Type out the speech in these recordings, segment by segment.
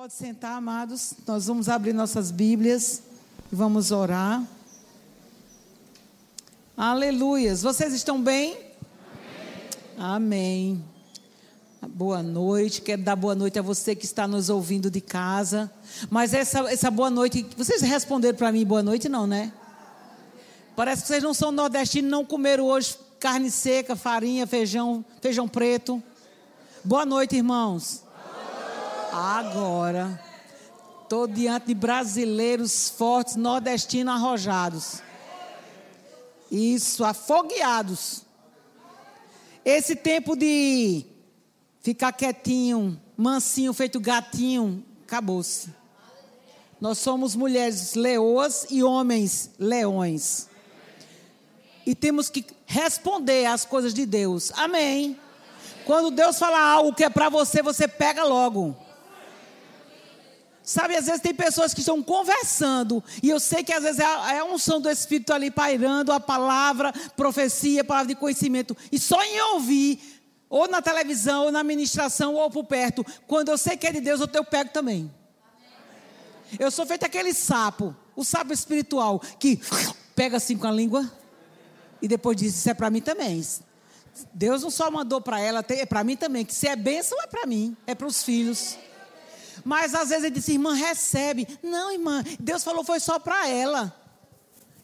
Pode sentar, amados. Nós vamos abrir nossas Bíblias e vamos orar. Aleluias. Vocês estão bem? Amém. Amém. Boa noite. Quero dar boa noite a você que está nos ouvindo de casa. Mas essa, essa boa noite, vocês responderam para mim boa noite, não, né? Parece que vocês não são nordestinos, não comeram hoje carne seca, farinha, feijão, feijão preto. Boa noite, irmãos. Agora, estou diante de brasileiros fortes, nordestinos arrojados. Isso, afogueados. Esse tempo de ficar quietinho, mansinho, feito gatinho, acabou-se. Nós somos mulheres leoas e homens leões. E temos que responder às coisas de Deus. Amém. Quando Deus fala algo que é para você, você pega logo. Sabe, às vezes tem pessoas que estão conversando, e eu sei que às vezes é a, é a unção do Espírito ali pairando, a palavra, profecia, palavra de conhecimento, e só em ouvir, ou na televisão, ou na ministração, ou por perto, quando eu sei que é de Deus, eu, eu pego também. Eu sou feito aquele sapo, o sapo espiritual, que pega assim com a língua, e depois diz: Isso é para mim também. Deus não só mandou para ela, é para mim também. Que se é bênção, é para mim, é para os filhos. Mas às vezes ele disse, irmã, recebe. Não, irmã, Deus falou foi só para ela.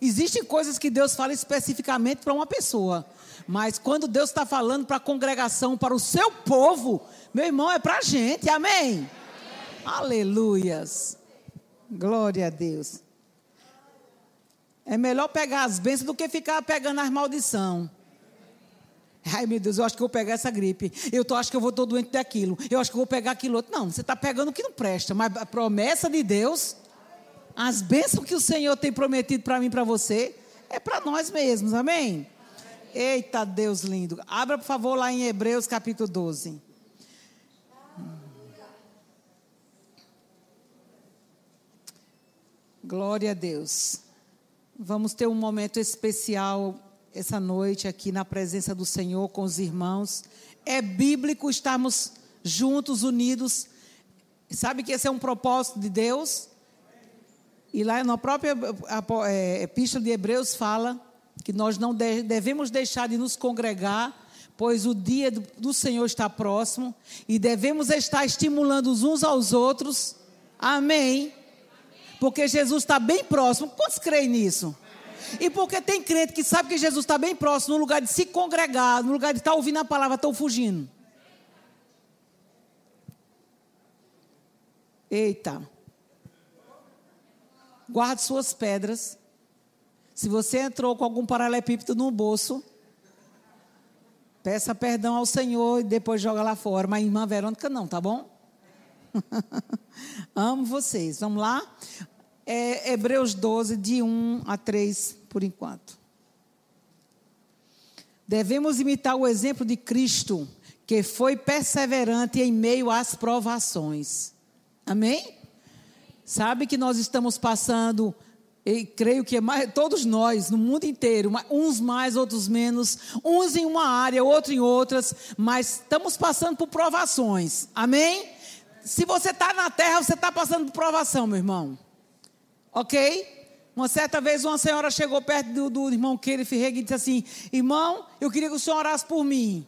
Existem coisas que Deus fala especificamente para uma pessoa. Mas quando Deus está falando para a congregação, para o seu povo, meu irmão, é para a gente. Amém? Amém? Aleluias. Glória a Deus. É melhor pegar as bênçãos do que ficar pegando as maldições. Ai, meu Deus, eu acho que eu vou pegar essa gripe. Eu tô, acho que eu vou estar doente daquilo. Eu acho que eu vou pegar aquilo outro. Não, você está pegando o que não presta. Mas a promessa de Deus, as bênçãos que o Senhor tem prometido para mim e para você, é para nós mesmos. Amém? Eita, Deus lindo. Abra, por favor, lá em Hebreus capítulo 12. Glória a Deus. Vamos ter um momento especial essa noite aqui na presença do Senhor com os irmãos. É bíblico estarmos juntos, unidos. Sabe que esse é um propósito de Deus? E lá na própria é, Epístola de Hebreus fala que nós não devemos deixar de nos congregar, pois o dia do Senhor está próximo e devemos estar estimulando uns aos outros. Amém. Porque Jesus está bem próximo. Quantos creem nisso? E porque tem crente que sabe que Jesus está bem próximo, no lugar de se congregar, no lugar de estar tá ouvindo a palavra, estão fugindo. Eita. Guarde suas pedras. Se você entrou com algum paralelepípedo no bolso, peça perdão ao Senhor e depois joga lá fora. Mas irmã Verônica não, tá bom? Amo vocês. Vamos lá? é Hebreus 12, de 1 a 3, por enquanto. Devemos imitar o exemplo de Cristo, que foi perseverante em meio às provações. Amém? Sabe que nós estamos passando, e creio que é mais, todos nós, no mundo inteiro, uns mais, outros menos, uns em uma área, outros em outras, mas estamos passando por provações. Amém? Se você está na terra, você está passando por provação, meu irmão. Ok? Uma certa vez uma senhora chegou perto do, do irmão Kenneth Reg e disse assim: Irmão, eu queria que o senhor orasse por mim.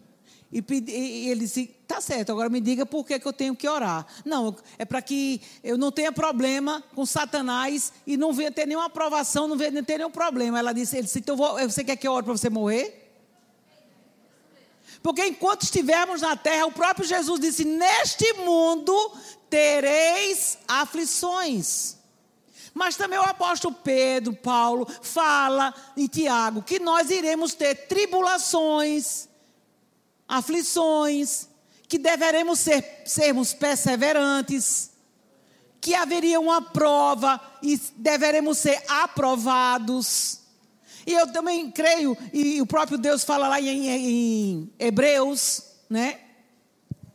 E, e ele disse: Tá certo, agora me diga por que, que eu tenho que orar. Não, é para que eu não tenha problema com Satanás e não venha ter nenhuma aprovação, não venha ter nenhum problema. Ela disse: ele disse então vou, Você quer que eu ore para você morrer? Porque enquanto estivermos na terra, o próprio Jesus disse: Neste mundo tereis aflições. Mas também o apóstolo Pedro, Paulo, fala em Tiago que nós iremos ter tribulações, aflições, que deveremos ser, sermos perseverantes, que haveria uma prova e deveremos ser aprovados. E eu também creio, e o próprio Deus fala lá em, em Hebreus, né?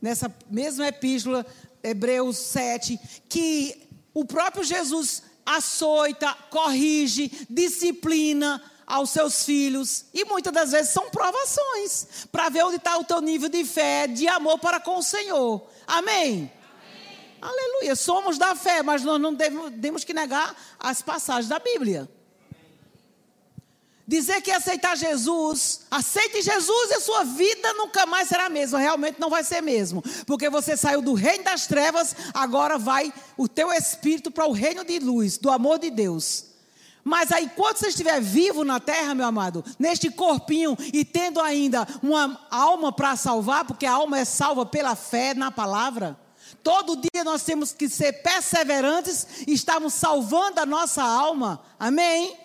Nessa mesma epístola, Hebreus 7, que o próprio Jesus açoita, corrige, disciplina aos seus filhos. E muitas das vezes são provações para ver onde está o teu nível de fé, de amor para com o Senhor. Amém? Amém? Aleluia. Somos da fé, mas nós não devemos, temos que negar as passagens da Bíblia. Dizer que aceitar Jesus, aceite Jesus e a sua vida nunca mais será a mesma. Realmente não vai ser mesmo. Porque você saiu do reino das trevas, agora vai o teu espírito para o reino de luz, do amor de Deus. Mas aí, quando você estiver vivo na terra, meu amado, neste corpinho e tendo ainda uma alma para salvar, porque a alma é salva pela fé na palavra. Todo dia nós temos que ser perseverantes e estamos salvando a nossa alma. Amém?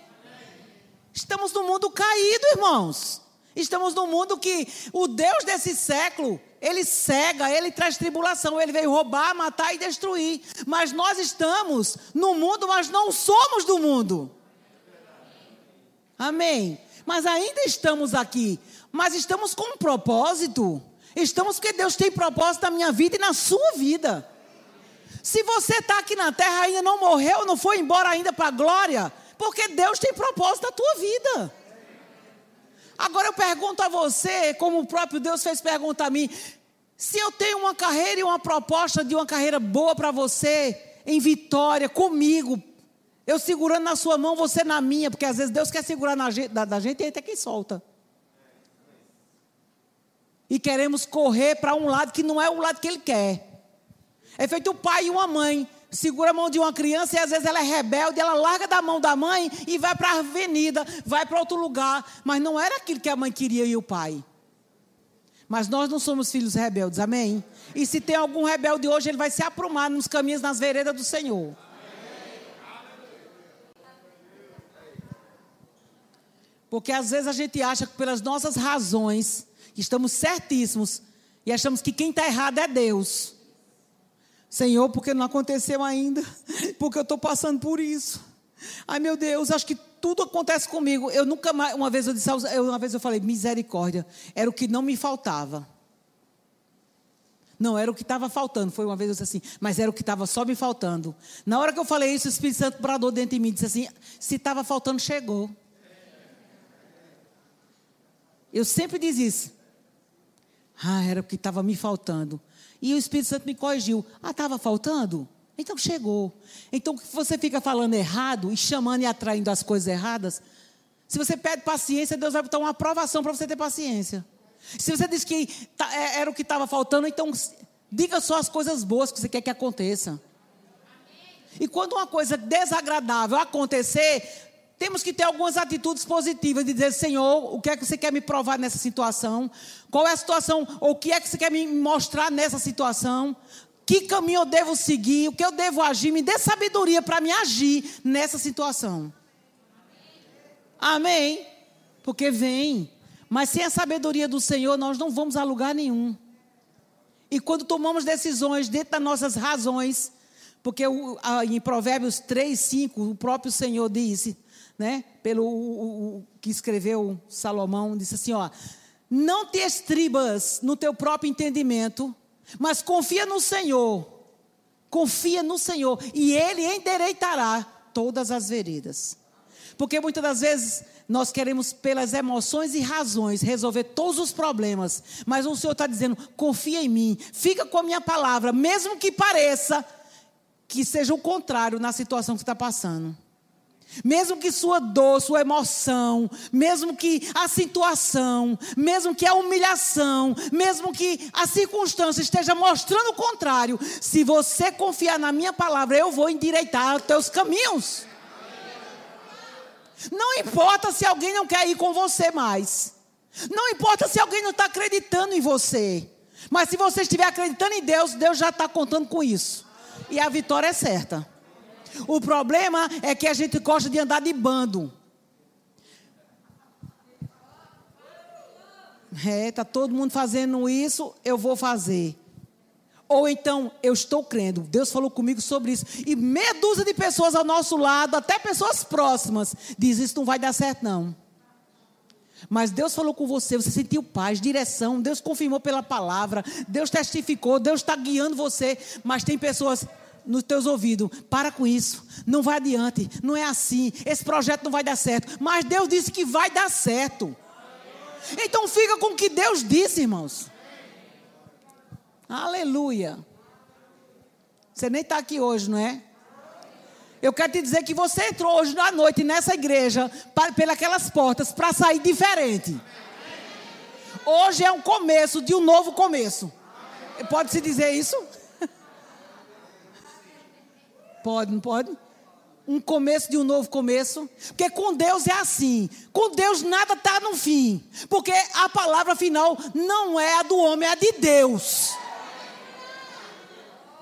Estamos no mundo caído, irmãos. Estamos no mundo que o Deus desse século, ele cega, ele traz tribulação, ele veio roubar, matar e destruir. Mas nós estamos no mundo, mas não somos do mundo. Amém. Mas ainda estamos aqui, mas estamos com um propósito. Estamos porque Deus tem propósito na minha vida e na sua vida. Se você está aqui na terra ainda não morreu, não foi embora ainda para a glória, porque Deus tem propósito na tua vida. Agora eu pergunto a você, como o próprio Deus fez pergunta a mim: se eu tenho uma carreira e uma proposta de uma carreira boa para você, em vitória, comigo, eu segurando na sua mão, você na minha, porque às vezes Deus quer segurar na gente, da, da gente e até quem solta. E queremos correr para um lado que não é o lado que Ele quer. É feito um pai e uma mãe segura a mão de uma criança e às vezes ela é rebelde, ela larga da mão da mãe e vai para a avenida, vai para outro lugar, mas não era aquilo que a mãe queria e o pai. Mas nós não somos filhos rebeldes, amém? E se tem algum rebelde hoje, ele vai se aprumar nos caminhos, nas veredas do Senhor. Porque às vezes a gente acha que pelas nossas razões, estamos certíssimos, e achamos que quem está errado é Deus. Senhor, porque não aconteceu ainda, porque eu estou passando por isso. Ai meu Deus, acho que tudo acontece comigo. Eu nunca mais, uma vez eu disse, uma vez eu falei, misericórdia, era o que não me faltava. Não era o que estava faltando. Foi uma vez eu disse assim, mas era o que estava só me faltando. Na hora que eu falei isso, o Espírito Santo bradou dentro de mim disse assim: se estava faltando, chegou. Eu sempre diz isso. Ah, era o que estava me faltando. E o Espírito Santo me corrigiu. Ah, estava faltando? Então chegou. Então você fica falando errado e chamando e atraindo as coisas erradas. Se você pede paciência, Deus vai botar uma aprovação para você ter paciência. Se você diz que tá, é, era o que estava faltando, então diga só as coisas boas que você quer que aconteça. E quando uma coisa desagradável acontecer, temos que ter algumas atitudes positivas de dizer, Senhor, o que é que você quer me provar nessa situação? Qual é a situação, ou o que é que você quer me mostrar nessa situação? Que caminho eu devo seguir? O que eu devo agir? Me dê sabedoria para me agir nessa situação. Amém? Porque vem. Mas sem a sabedoria do Senhor, nós não vamos a lugar nenhum. E quando tomamos decisões dentro das nossas razões, porque em Provérbios 3, 5, o próprio Senhor disse: né, pelo o, o, que escreveu Salomão, disse assim, ó, não te estribas no teu próprio entendimento, mas confia no Senhor. Confia no Senhor e ele endireitará todas as veredas. Porque muitas das vezes nós queremos, pelas emoções e razões, resolver todos os problemas. Mas o Senhor está dizendo: confia em mim, fica com a minha palavra, mesmo que pareça que seja o contrário na situação que você está passando. Mesmo que sua dor, sua emoção, mesmo que a situação, mesmo que a humilhação, mesmo que a circunstância esteja mostrando o contrário, se você confiar na minha palavra, eu vou endireitar os teus caminhos. Não importa se alguém não quer ir com você mais. Não importa se alguém não está acreditando em você. Mas se você estiver acreditando em Deus, Deus já está contando com isso. E a vitória é certa. O problema é que a gente gosta de andar de bando. É, está todo mundo fazendo isso, eu vou fazer. Ou então, eu estou crendo. Deus falou comigo sobre isso. E meia dúzia de pessoas ao nosso lado, até pessoas próximas, diz isso não vai dar certo não. Mas Deus falou com você, você sentiu paz, direção, Deus confirmou pela palavra, Deus testificou, Deus está guiando você. Mas tem pessoas, nos teus ouvidos, para com isso, não vai adiante, não é assim, esse projeto não vai dar certo, mas Deus disse que vai dar certo. Então fica com o que Deus disse, irmãos. Aleluia. Você nem está aqui hoje, não é? Eu quero te dizer que você entrou hoje à noite nessa igreja, pelas portas, para sair diferente. Hoje é um começo de um novo começo. Pode-se dizer isso? Pode, não pode? Um começo de um novo começo. Porque com Deus é assim. Com Deus nada está no fim. Porque a palavra final não é a do homem, é a de Deus.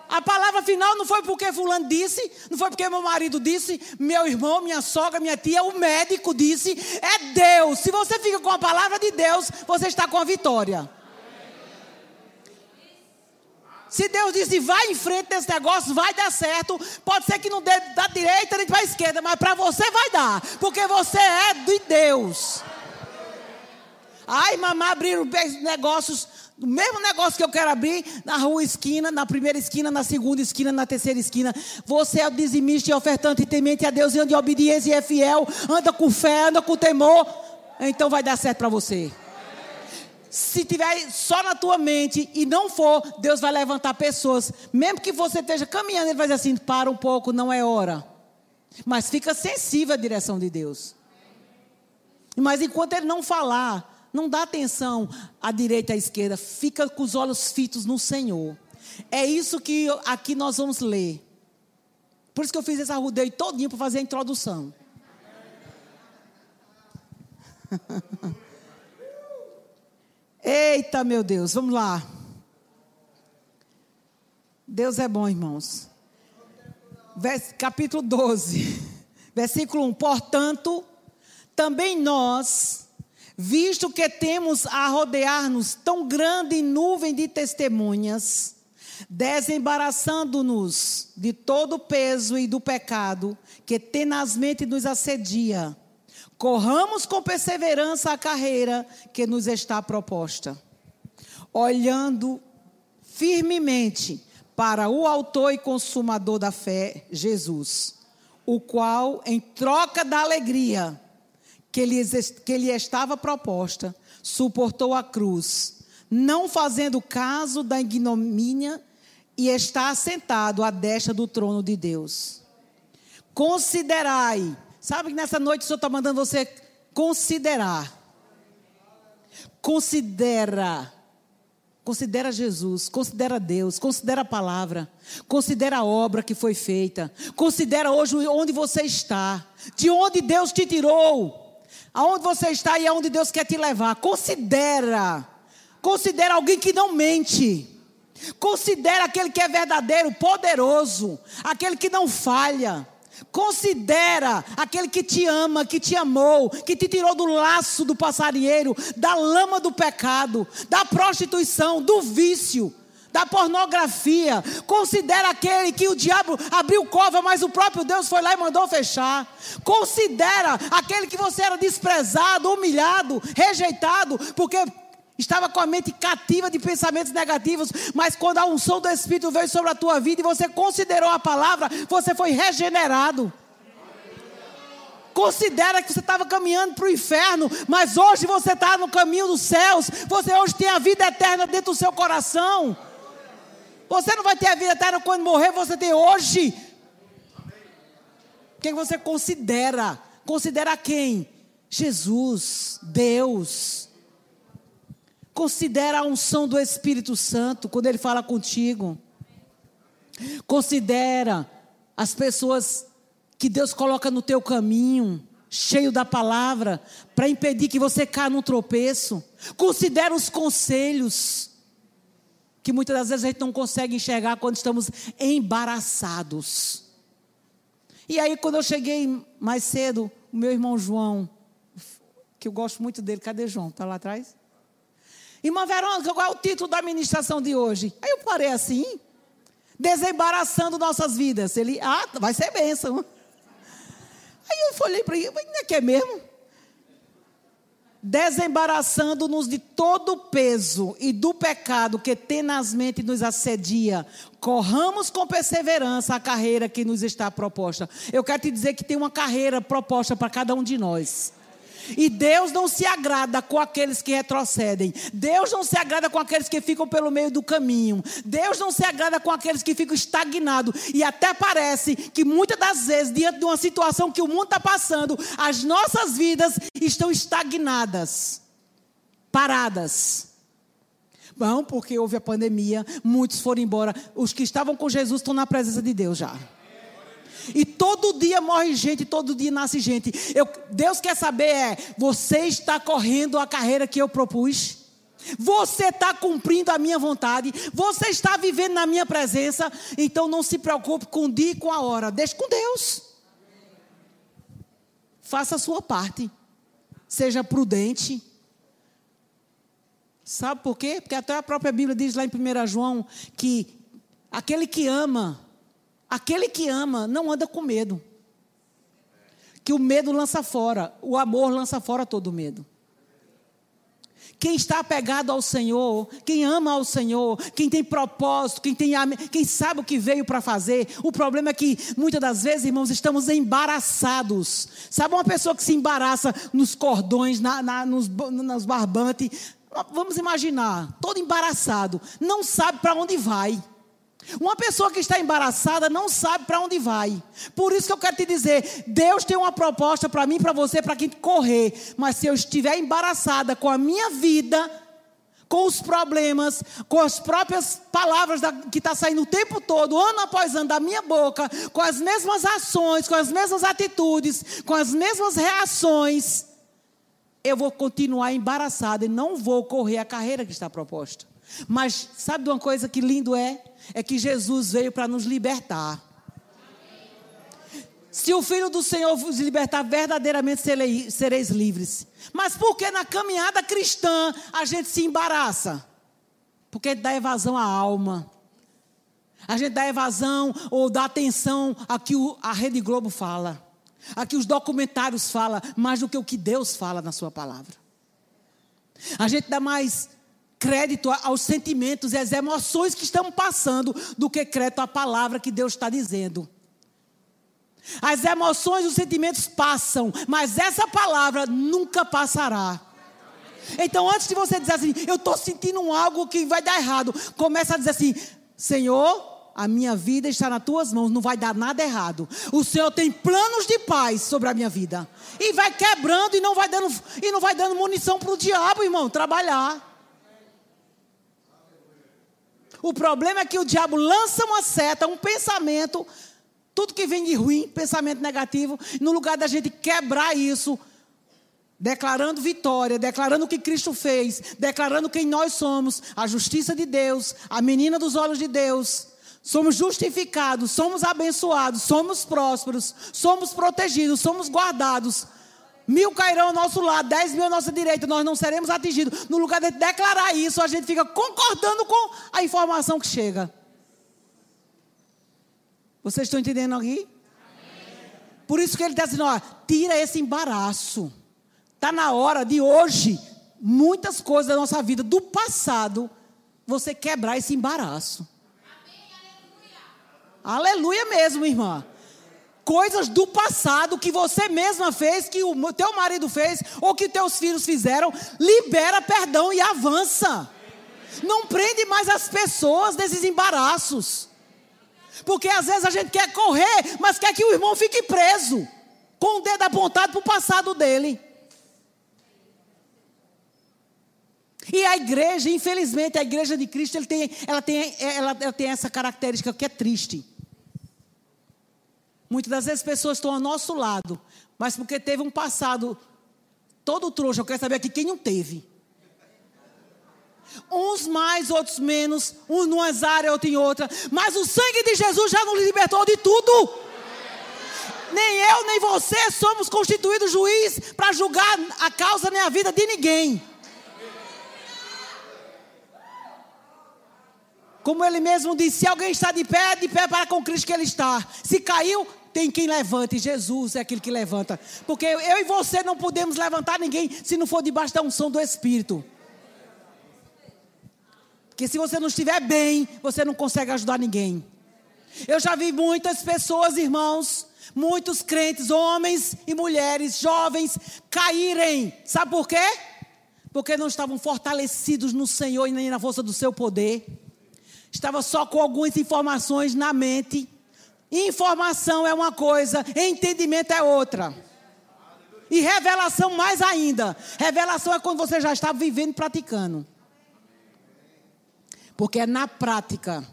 A palavra final não foi porque fulano disse, não foi porque meu marido disse, meu irmão, minha sogra, minha tia, o médico disse, é Deus. Se você fica com a palavra de Deus, você está com a vitória. Se Deus disse, vai em frente desse negócio, vai dar certo. Pode ser que não dê da direita nem para a esquerda, mas para você vai dar, porque você é de Deus. Ai, mamãe, abriram negócios o mesmo negócio que eu quero abrir na rua esquina, na primeira esquina, na segunda esquina, na terceira esquina. Você é o dizimista e ofertante e temente a Deus e anda em obediência e é fiel, anda com fé, anda com temor. Então vai dar certo para você. Se tiver só na tua mente e não for, Deus vai levantar pessoas. Mesmo que você esteja caminhando, Ele vai dizer assim: para um pouco, não é hora. Mas fica sensível à direção de Deus. Mas enquanto Ele não falar, não dá atenção à direita e à esquerda, fica com os olhos fitos no Senhor. É isso que aqui nós vamos ler. Por isso que eu fiz esse arrudeio todinho para fazer a introdução. Eita, meu Deus, vamos lá. Deus é bom, irmãos. Vers, capítulo 12, versículo 1. Portanto, também nós visto que temos a rodear-nos tão grande nuvem de testemunhas, desembaraçando-nos de todo o peso e do pecado que tenazmente nos assedia. Corramos com perseverança a carreira que nos está proposta, olhando firmemente para o Autor e Consumador da fé, Jesus, o qual, em troca da alegria, que lhe, que lhe estava proposta, suportou a cruz, não fazendo caso da ignomínia, e está assentado à destra do trono de Deus. Considerai, sabe que nessa noite o Senhor está mandando você considerar. Considera. Considera Jesus, considera Deus, considera a palavra, considera a obra que foi feita, considera hoje onde você está, de onde Deus te tirou aonde você está e aonde Deus quer te levar. Considera. Considera alguém que não mente. Considera aquele que é verdadeiro, poderoso, aquele que não falha. Considera aquele que te ama, que te amou, que te tirou do laço do passarinheiro, da lama do pecado, da prostituição, do vício da pornografia. Considera aquele que o diabo abriu cova, mas o próprio Deus foi lá e mandou fechar. Considera aquele que você era desprezado, humilhado, rejeitado, porque estava com a mente cativa de pensamentos negativos, mas quando a unção do Espírito veio sobre a tua vida e você considerou a palavra, você foi regenerado. Considera que você estava caminhando para o inferno, mas hoje você está no caminho dos céus. Você hoje tem a vida eterna dentro do seu coração. Você não vai ter a vida eterna quando morrer, você tem hoje. Quem você considera? Considera quem? Jesus, Deus. Considera a unção do Espírito Santo quando ele fala contigo. Considera as pessoas que Deus coloca no teu caminho, cheio da palavra, para impedir que você caia num tropeço. Considera os conselhos que muitas das vezes a gente não consegue enxergar quando estamos embaraçados. E aí, quando eu cheguei mais cedo, o meu irmão João, que eu gosto muito dele, cadê João? Está lá atrás? Irmã Verônica, qual é o título da ministração de hoje? Aí eu parei assim, desembaraçando nossas vidas. Ele, ah, vai ser bênção. Aí eu falei para ele, não é que é mesmo? desembaraçando-nos de todo o peso e do pecado que tenazmente nos assedia, corramos com perseverança a carreira que nos está proposta. Eu quero te dizer que tem uma carreira proposta para cada um de nós. E Deus não se agrada com aqueles que retrocedem. Deus não se agrada com aqueles que ficam pelo meio do caminho. Deus não se agrada com aqueles que ficam estagnados. E até parece que muitas das vezes, diante de uma situação que o mundo está passando, as nossas vidas estão estagnadas, paradas. Bom, porque houve a pandemia, muitos foram embora. Os que estavam com Jesus estão na presença de Deus já. E todo dia morre gente, todo dia nasce gente. Eu, Deus quer saber é: você está correndo a carreira que eu propus? Você está cumprindo a minha vontade? Você está vivendo na minha presença? Então não se preocupe com o dia e com a hora. Deixe com Deus. Faça a sua parte. Seja prudente. Sabe por quê? Porque até a própria Bíblia diz lá em 1 João que aquele que ama Aquele que ama não anda com medo. Que o medo lança fora, o amor lança fora todo medo. Quem está apegado ao Senhor, quem ama ao Senhor, quem tem propósito, quem, tem, quem sabe o que veio para fazer. O problema é que muitas das vezes, irmãos, estamos embaraçados. Sabe uma pessoa que se embaraça nos cordões, na, na, nos, nos barbantes? Vamos imaginar, todo embaraçado, não sabe para onde vai. Uma pessoa que está embaraçada não sabe para onde vai. Por isso que eu quero te dizer: Deus tem uma proposta para mim para você, para quem correr. Mas se eu estiver embaraçada com a minha vida, com os problemas, com as próprias palavras da, que está saindo o tempo todo, ano após ano, da minha boca, com as mesmas ações, com as mesmas atitudes, com as mesmas reações, eu vou continuar embaraçada e não vou correr a carreira que está proposta. Mas sabe de uma coisa que lindo é? É que Jesus veio para nos libertar. Se o Filho do Senhor vos libertar, verdadeiramente sereis livres. Mas por que na caminhada cristã a gente se embaraça? Porque dá evasão à alma. A gente dá evasão ou dá atenção a que a Rede Globo fala. A que os documentários falam, mais do que o que Deus fala na sua palavra. A gente dá mais crédito aos sentimentos e às emoções que estamos passando do que crédito à palavra que Deus está dizendo. As emoções e os sentimentos passam, mas essa palavra nunca passará. Então, antes de você dizer assim, eu estou sentindo algo que vai dar errado, começa a dizer assim: Senhor, a minha vida está nas tuas mãos, não vai dar nada errado. O Senhor tem planos de paz sobre a minha vida. E vai quebrando e não vai dando, e não vai dando munição para o diabo, irmão, trabalhar. O problema é que o diabo lança uma seta, um pensamento, tudo que vem de ruim, pensamento negativo, no lugar da gente quebrar isso, declarando vitória, declarando o que Cristo fez, declarando quem nós somos, a justiça de Deus, a menina dos olhos de Deus. Somos justificados, somos abençoados, somos prósperos, somos protegidos, somos guardados. Mil cairão ao nosso lado, dez mil à nossa direita, nós não seremos atingidos. No lugar de declarar isso, a gente fica concordando com a informação que chega. Vocês estão entendendo aqui? Por isso que ele está dizendo: ó, tira esse embaraço. Está na hora de hoje, muitas coisas da nossa vida, do passado, você quebrar esse embaraço. Aleluia, aleluia mesmo, irmã coisas do passado que você mesma fez, que o teu marido fez, ou que teus filhos fizeram, libera perdão e avança. Não prende mais as pessoas nesses embaraços. Porque às vezes a gente quer correr, mas quer que o irmão fique preso, com o dedo apontado para o passado dele. E a igreja, infelizmente, a igreja de Cristo, ele tem, ela, tem, ela, ela tem essa característica que é triste. Muitas das vezes pessoas estão ao nosso lado, mas porque teve um passado todo trouxa, eu quero saber aqui quem não teve. Uns mais, outros menos, uns numa área, outros em outra, mas o sangue de Jesus já nos libertou de tudo. Nem eu, nem você somos constituídos juiz para julgar a causa nem a vida de ninguém. Como ele mesmo disse: se alguém está de pé, de pé para com Cristo que ele está. Se caiu, tem quem levante. Jesus é aquele que levanta. Porque eu e você não podemos levantar ninguém se não for debaixo da unção do Espírito. Porque se você não estiver bem, você não consegue ajudar ninguém. Eu já vi muitas pessoas, irmãos, Muitos crentes, homens e mulheres, jovens, caírem. Sabe por quê? Porque não estavam fortalecidos no Senhor e nem na força do seu poder. Estava só com algumas informações na mente. Informação é uma coisa, entendimento é outra. E revelação mais ainda. Revelação é quando você já está vivendo e praticando. Porque é na prática,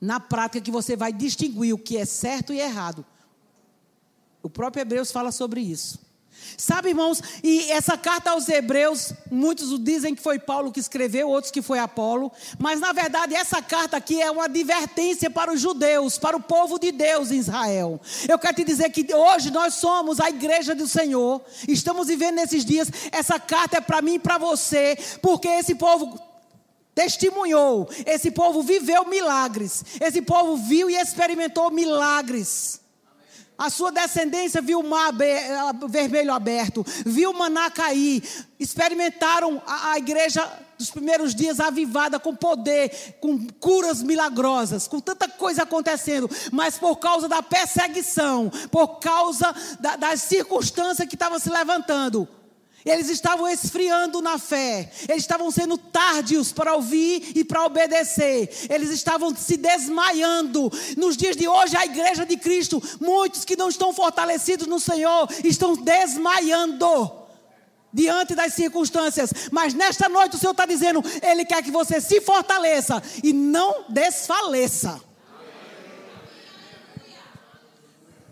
na prática que você vai distinguir o que é certo e errado. O próprio Hebreus fala sobre isso. Sabe, irmãos, e essa carta aos Hebreus, muitos dizem que foi Paulo que escreveu, outros que foi Apolo, mas na verdade essa carta aqui é uma advertência para os judeus, para o povo de Deus em Israel. Eu quero te dizer que hoje nós somos a igreja do Senhor, estamos vivendo nesses dias, essa carta é para mim e para você, porque esse povo testemunhou, esse povo viveu milagres, esse povo viu e experimentou milagres. A sua descendência viu o mar vermelho aberto, viu o maná cair, experimentaram a, a igreja dos primeiros dias avivada com poder, com curas milagrosas, com tanta coisa acontecendo, mas por causa da perseguição, por causa da, das circunstâncias que estavam se levantando, eles estavam esfriando na fé, eles estavam sendo tardios para ouvir e para obedecer, eles estavam se desmaiando. Nos dias de hoje, a igreja de Cristo, muitos que não estão fortalecidos no Senhor, estão desmaiando diante das circunstâncias. Mas nesta noite o Senhor está dizendo: Ele quer que você se fortaleça e não desfaleça.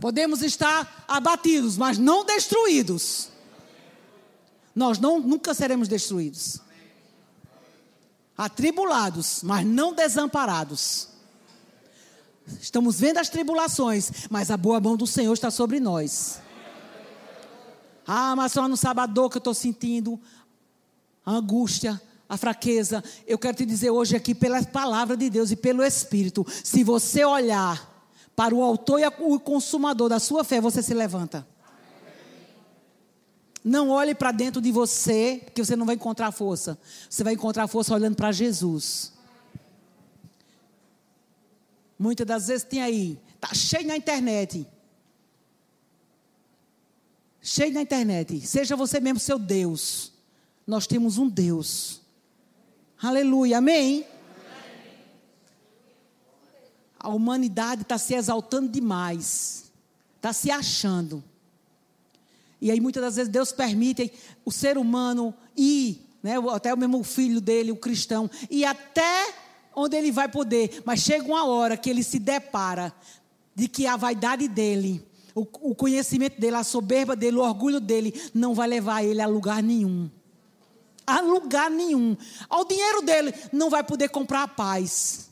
Podemos estar abatidos, mas não destruídos. Nós não, nunca seremos destruídos. Atribulados, mas não desamparados. Estamos vendo as tribulações, mas a boa mão do Senhor está sobre nós. Ah, mas só no sábado que eu estou sentindo a angústia, a fraqueza. Eu quero te dizer hoje aqui, pela palavra de Deus e pelo Espírito, se você olhar para o autor e o consumador da sua fé, você se levanta. Não olhe para dentro de você, porque você não vai encontrar força. Você vai encontrar força olhando para Jesus. Muitas das vezes tem aí, tá cheio na internet. Cheio na internet. Seja você mesmo seu Deus. Nós temos um Deus. Aleluia, amém? A humanidade está se exaltando demais. Está se achando. E aí muitas das vezes Deus permite o ser humano ir, né, até o mesmo filho dele, o cristão, e até onde ele vai poder. Mas chega uma hora que ele se depara de que a vaidade dele, o, o conhecimento dele, a soberba dele, o orgulho dele, não vai levar ele a lugar nenhum. A lugar nenhum. Ao dinheiro dele, não vai poder comprar a paz.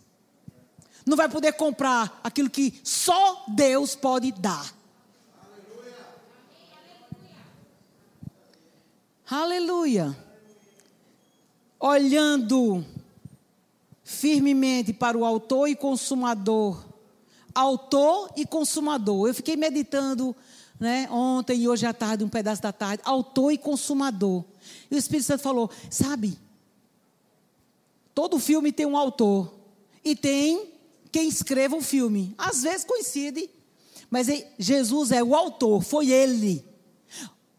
Não vai poder comprar aquilo que só Deus pode dar. Aleluia. Olhando firmemente para o autor e consumador. Autor e consumador. Eu fiquei meditando né, ontem e hoje à tarde, um pedaço da tarde. Autor e consumador. E o Espírito Santo falou: sabe, todo filme tem um autor. E tem quem escreva o filme. Às vezes coincide. Mas Jesus é o autor, foi ele.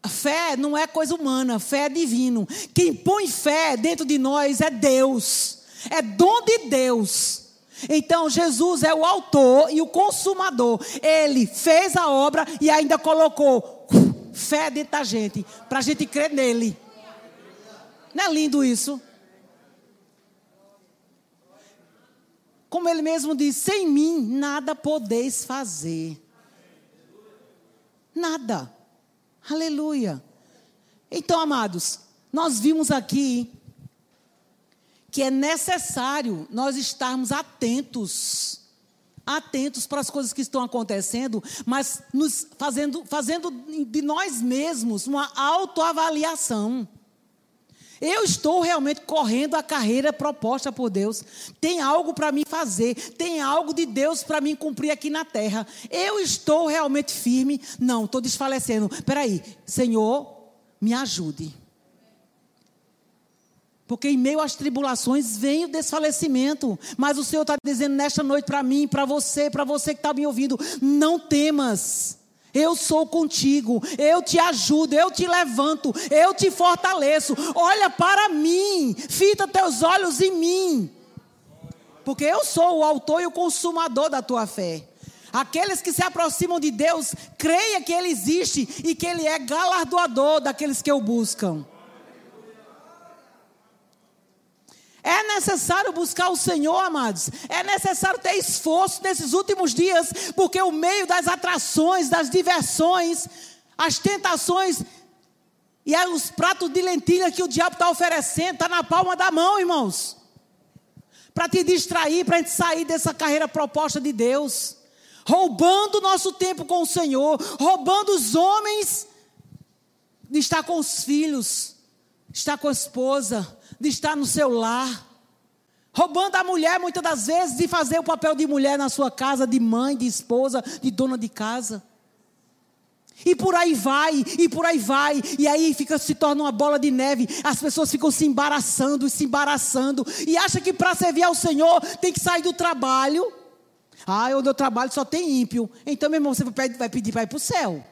A fé não é coisa humana, fé é divino. Quem põe fé dentro de nós é Deus. É dom de Deus. Então Jesus é o autor e o consumador. Ele fez a obra e ainda colocou fé dentro da gente, para a gente crer nele. Não é lindo isso? Como ele mesmo diz: sem mim nada podeis fazer. Nada. Aleluia. Então, amados, nós vimos aqui que é necessário nós estarmos atentos, atentos para as coisas que estão acontecendo, mas nos fazendo, fazendo de nós mesmos uma autoavaliação. Eu estou realmente correndo a carreira proposta por Deus. Tem algo para mim fazer, tem algo de Deus para mim cumprir aqui na terra. Eu estou realmente firme? Não, estou desfalecendo. Peraí, Senhor, me ajude. Porque em meio às tribulações vem o desfalecimento. Mas o Senhor está dizendo nesta noite para mim, para você, para você que está me ouvindo: não temas. Eu sou contigo, eu te ajudo, eu te levanto, eu te fortaleço. Olha para mim, fita teus olhos em mim, porque eu sou o autor e o consumador da tua fé. Aqueles que se aproximam de Deus, creia que Ele existe e que Ele é galardoador daqueles que o buscam. É necessário buscar o Senhor, amados. É necessário ter esforço nesses últimos dias, porque o meio das atrações, das diversões, as tentações e os pratos de lentilha que o diabo está oferecendo, está na palma da mão, irmãos. Para te distrair, para a gente sair dessa carreira proposta de Deus. Roubando nosso tempo com o Senhor, roubando os homens de estar com os filhos, estar com a esposa, de estar no seu lar. Roubando a mulher, muitas das vezes, de fazer o papel de mulher na sua casa, de mãe, de esposa, de dona de casa. E por aí vai, e por aí vai, e aí fica, se torna uma bola de neve. As pessoas ficam se embaraçando e se embaraçando, e acha que para servir ao Senhor tem que sair do trabalho. Ah, onde eu trabalho só tem ímpio. Então, meu irmão, você vai pedir para ir para o céu.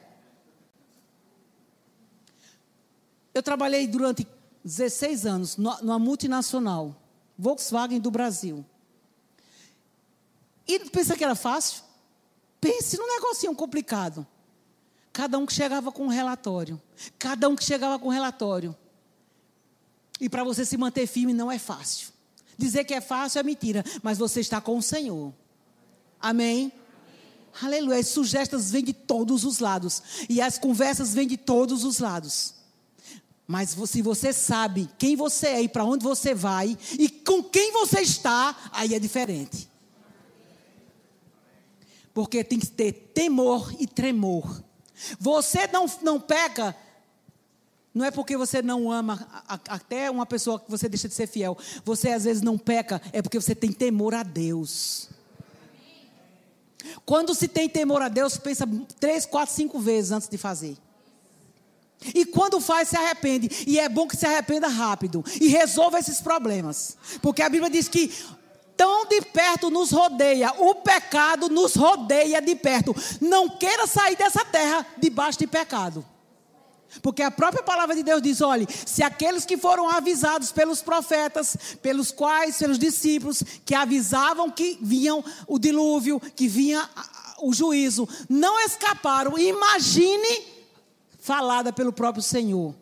Eu trabalhei durante 16 anos numa multinacional, Volkswagen do Brasil. E pensa que era fácil? Pense num negocinho complicado. Cada um que chegava com um relatório. Cada um que chegava com um relatório. E para você se manter firme não é fácil. Dizer que é fácil é mentira, mas você está com o Senhor. Amém? Amém. Aleluia. As sugestões vêm de todos os lados. E as conversas vêm de todos os lados. Mas se você sabe quem você é e para onde você vai e com quem você está, aí é diferente. Porque tem que ter temor e tremor. Você não, não peca, não é porque você não ama até uma pessoa que você deixa de ser fiel. Você às vezes não peca, é porque você tem temor a Deus. Quando se tem temor a Deus, pensa três, quatro, cinco vezes antes de fazer. E quando faz, se arrepende. E é bom que se arrependa rápido. E resolva esses problemas. Porque a Bíblia diz que tão de perto nos rodeia, o pecado nos rodeia de perto. Não queira sair dessa terra debaixo de pecado. Porque a própria palavra de Deus diz: olhe, se aqueles que foram avisados pelos profetas, pelos quais, pelos discípulos, que avisavam que vinham o dilúvio, que vinha o juízo, não escaparam, imagine falada pelo próprio Senhor.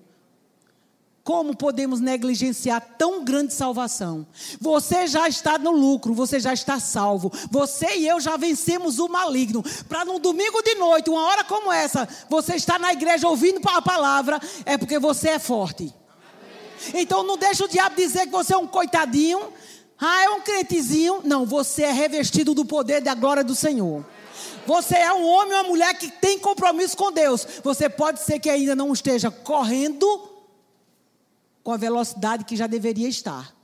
Como podemos negligenciar tão grande salvação? Você já está no lucro, você já está salvo. Você e eu já vencemos o maligno. Para num domingo de noite, uma hora como essa, você está na igreja ouvindo a palavra, é porque você é forte. Então não deixa o diabo dizer que você é um coitadinho. Ah, é um crentezinho. Não, você é revestido do poder da glória do Senhor. Você é um homem ou uma mulher que tem compromisso com Deus. Você pode ser que ainda não esteja correndo com a velocidade que já deveria estar.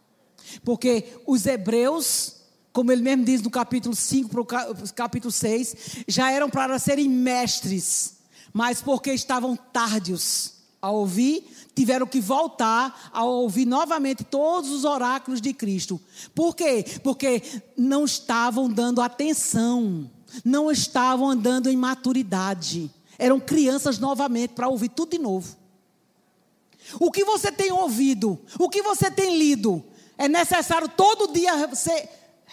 Porque os hebreus, como ele mesmo diz no capítulo 5 para o capítulo 6, já eram para serem mestres, mas porque estavam tardios a ouvir, tiveram que voltar a ouvir novamente todos os oráculos de Cristo. Por quê? Porque não estavam dando atenção não estavam andando em maturidade. Eram crianças novamente para ouvir tudo de novo. O que você tem ouvido, o que você tem lido, é necessário todo dia ser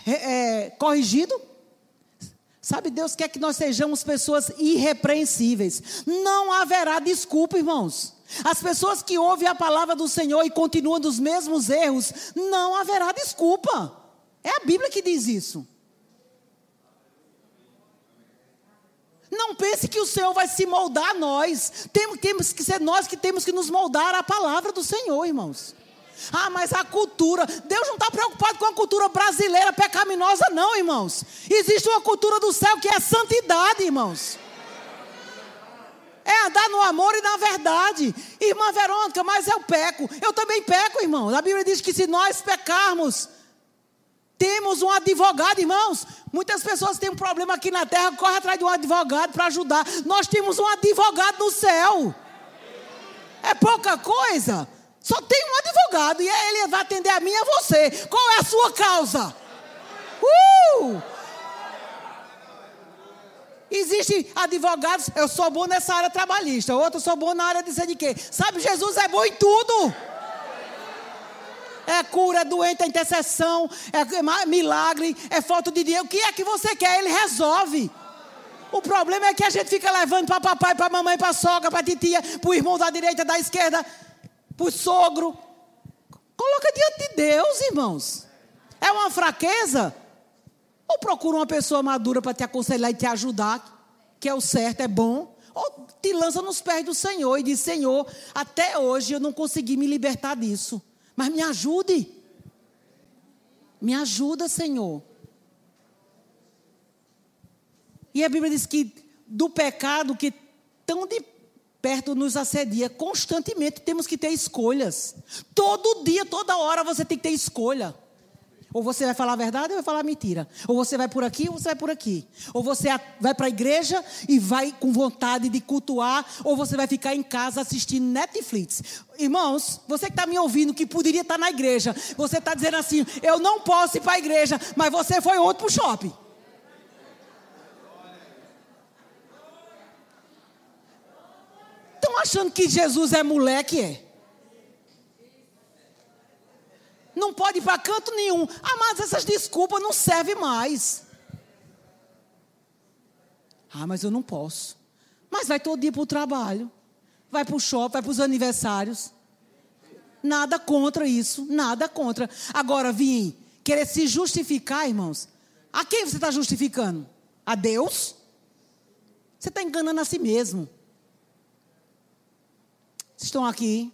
é, corrigido? Sabe, Deus quer que nós sejamos pessoas irrepreensíveis. Não haverá desculpa, irmãos. As pessoas que ouvem a palavra do Senhor e continuam dos mesmos erros, não haverá desculpa. É a Bíblia que diz isso. Não pense que o Senhor vai se moldar a nós. Temos, temos que ser nós que temos que nos moldar à palavra do Senhor, irmãos. Ah, mas a cultura, Deus não está preocupado com a cultura brasileira pecaminosa, não, irmãos. Existe uma cultura do céu que é santidade, irmãos. É andar no amor e na verdade. Irmã Verônica, mas eu peco. Eu também peco, irmão. A Bíblia diz que se nós pecarmos, temos um advogado, irmãos. Muitas pessoas têm um problema aqui na terra, corre atrás de um advogado para ajudar. Nós temos um advogado no céu. É pouca coisa. Só tem um advogado e ele vai atender a mim e a você. Qual é a sua causa? Uh! Existem advogados, eu sou bom nessa área trabalhista, outro eu sou bom na área de sei de quê. Sabe, Jesus é bom em tudo. É cura, é doente, é intercessão, é milagre, é falta de dinheiro. O que é que você quer? Ele resolve. O problema é que a gente fica levando para papai, para mamãe, para sogra, para titia, para o irmão da direita, da esquerda, para o sogro. Coloca diante de Deus, irmãos. É uma fraqueza? Ou procura uma pessoa madura para te aconselhar e te ajudar, que é o certo, é bom. Ou te lança nos pés do Senhor e diz: Senhor, até hoje eu não consegui me libertar disso, mas me ajude. Me ajuda, Senhor. E a Bíblia diz que do pecado que tão de perto nos assedia, constantemente temos que ter escolhas. Todo dia, toda hora você tem que ter escolha. Ou você vai falar a verdade ou vai falar a mentira. Ou você vai por aqui ou você vai por aqui. Ou você vai para a igreja e vai com vontade de cultuar. Ou você vai ficar em casa assistindo Netflix. Irmãos, você que está me ouvindo, que poderia estar tá na igreja. Você está dizendo assim: eu não posso ir para a igreja. Mas você foi ontem para o shopping. Estão achando que Jesus é moleque? É? Não pode ir para canto nenhum. Ah, mas essas desculpas não servem mais. Ah, mas eu não posso. Mas vai todo dia para o trabalho. Vai para o shopping, vai para os aniversários. Nada contra isso, nada contra. Agora, vim querer se justificar, irmãos. A quem você está justificando? A Deus? Você está enganando a si mesmo. Vocês estão aqui?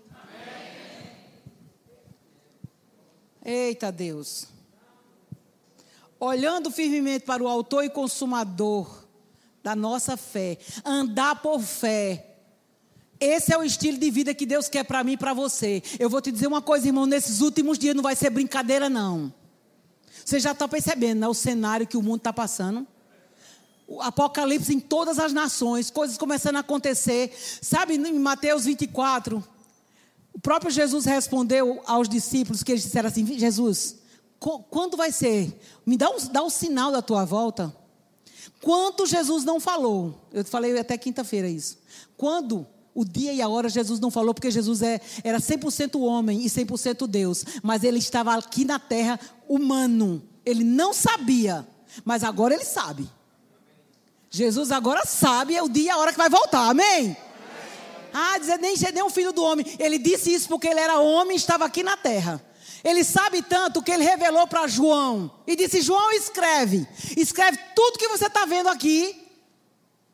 Eita Deus. Olhando firmemente para o autor e consumador da nossa fé, andar por fé. Esse é o estilo de vida que Deus quer para mim e para você. Eu vou te dizer uma coisa, irmão, nesses últimos dias não vai ser brincadeira, não. Você já está percebendo né, o cenário que o mundo está passando? O apocalipse em todas as nações, coisas começando a acontecer. Sabe, em Mateus 24, o próprio Jesus respondeu aos discípulos que eles disseram assim: Jesus, quando vai ser? Me dá um, dá um sinal da tua volta. Quanto Jesus não falou? Eu falei até quinta-feira isso. Quando o dia e a hora Jesus não falou, porque Jesus é, era 100% homem e 100% Deus. Mas ele estava aqui na terra humano. Ele não sabia, mas agora ele sabe. Jesus agora sabe o dia e a hora que vai voltar. Amém? Ah, dizer nem nem um filho do homem. Ele disse isso porque ele era homem e estava aqui na terra. Ele sabe tanto que ele revelou para João. E disse: João, escreve. Escreve tudo que você está vendo aqui.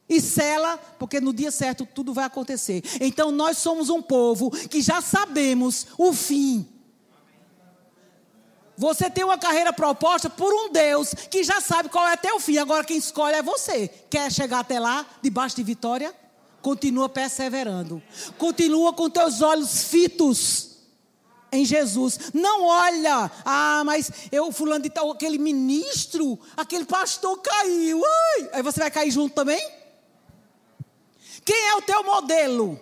E sela, porque no dia certo tudo vai acontecer. Então nós somos um povo que já sabemos o fim. Você tem uma carreira proposta por um Deus que já sabe qual é até o fim. Agora quem escolhe é você. Quer chegar até lá, debaixo de vitória? Continua perseverando. Continua com teus olhos fitos em Jesus. Não olha, ah, mas eu, fulano de tal, aquele ministro, aquele pastor caiu. Ai, aí você vai cair junto também? Quem é o teu modelo?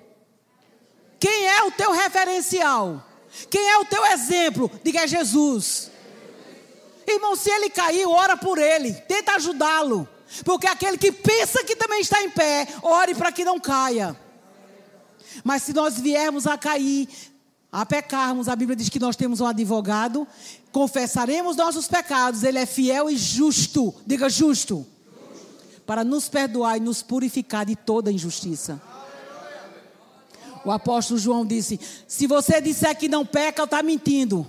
Quem é o teu referencial? Quem é o teu exemplo? Diga é Jesus. Irmão, se ele caiu, ora por ele, tenta ajudá-lo. Porque aquele que pensa que também está em pé, ore para que não caia. Mas se nós viermos a cair, a pecarmos, a Bíblia diz que nós temos um advogado, confessaremos nossos pecados, ele é fiel e justo. Diga justo. justo. Para nos perdoar e nos purificar de toda injustiça. O apóstolo João disse: Se você disser que não peca, está mentindo.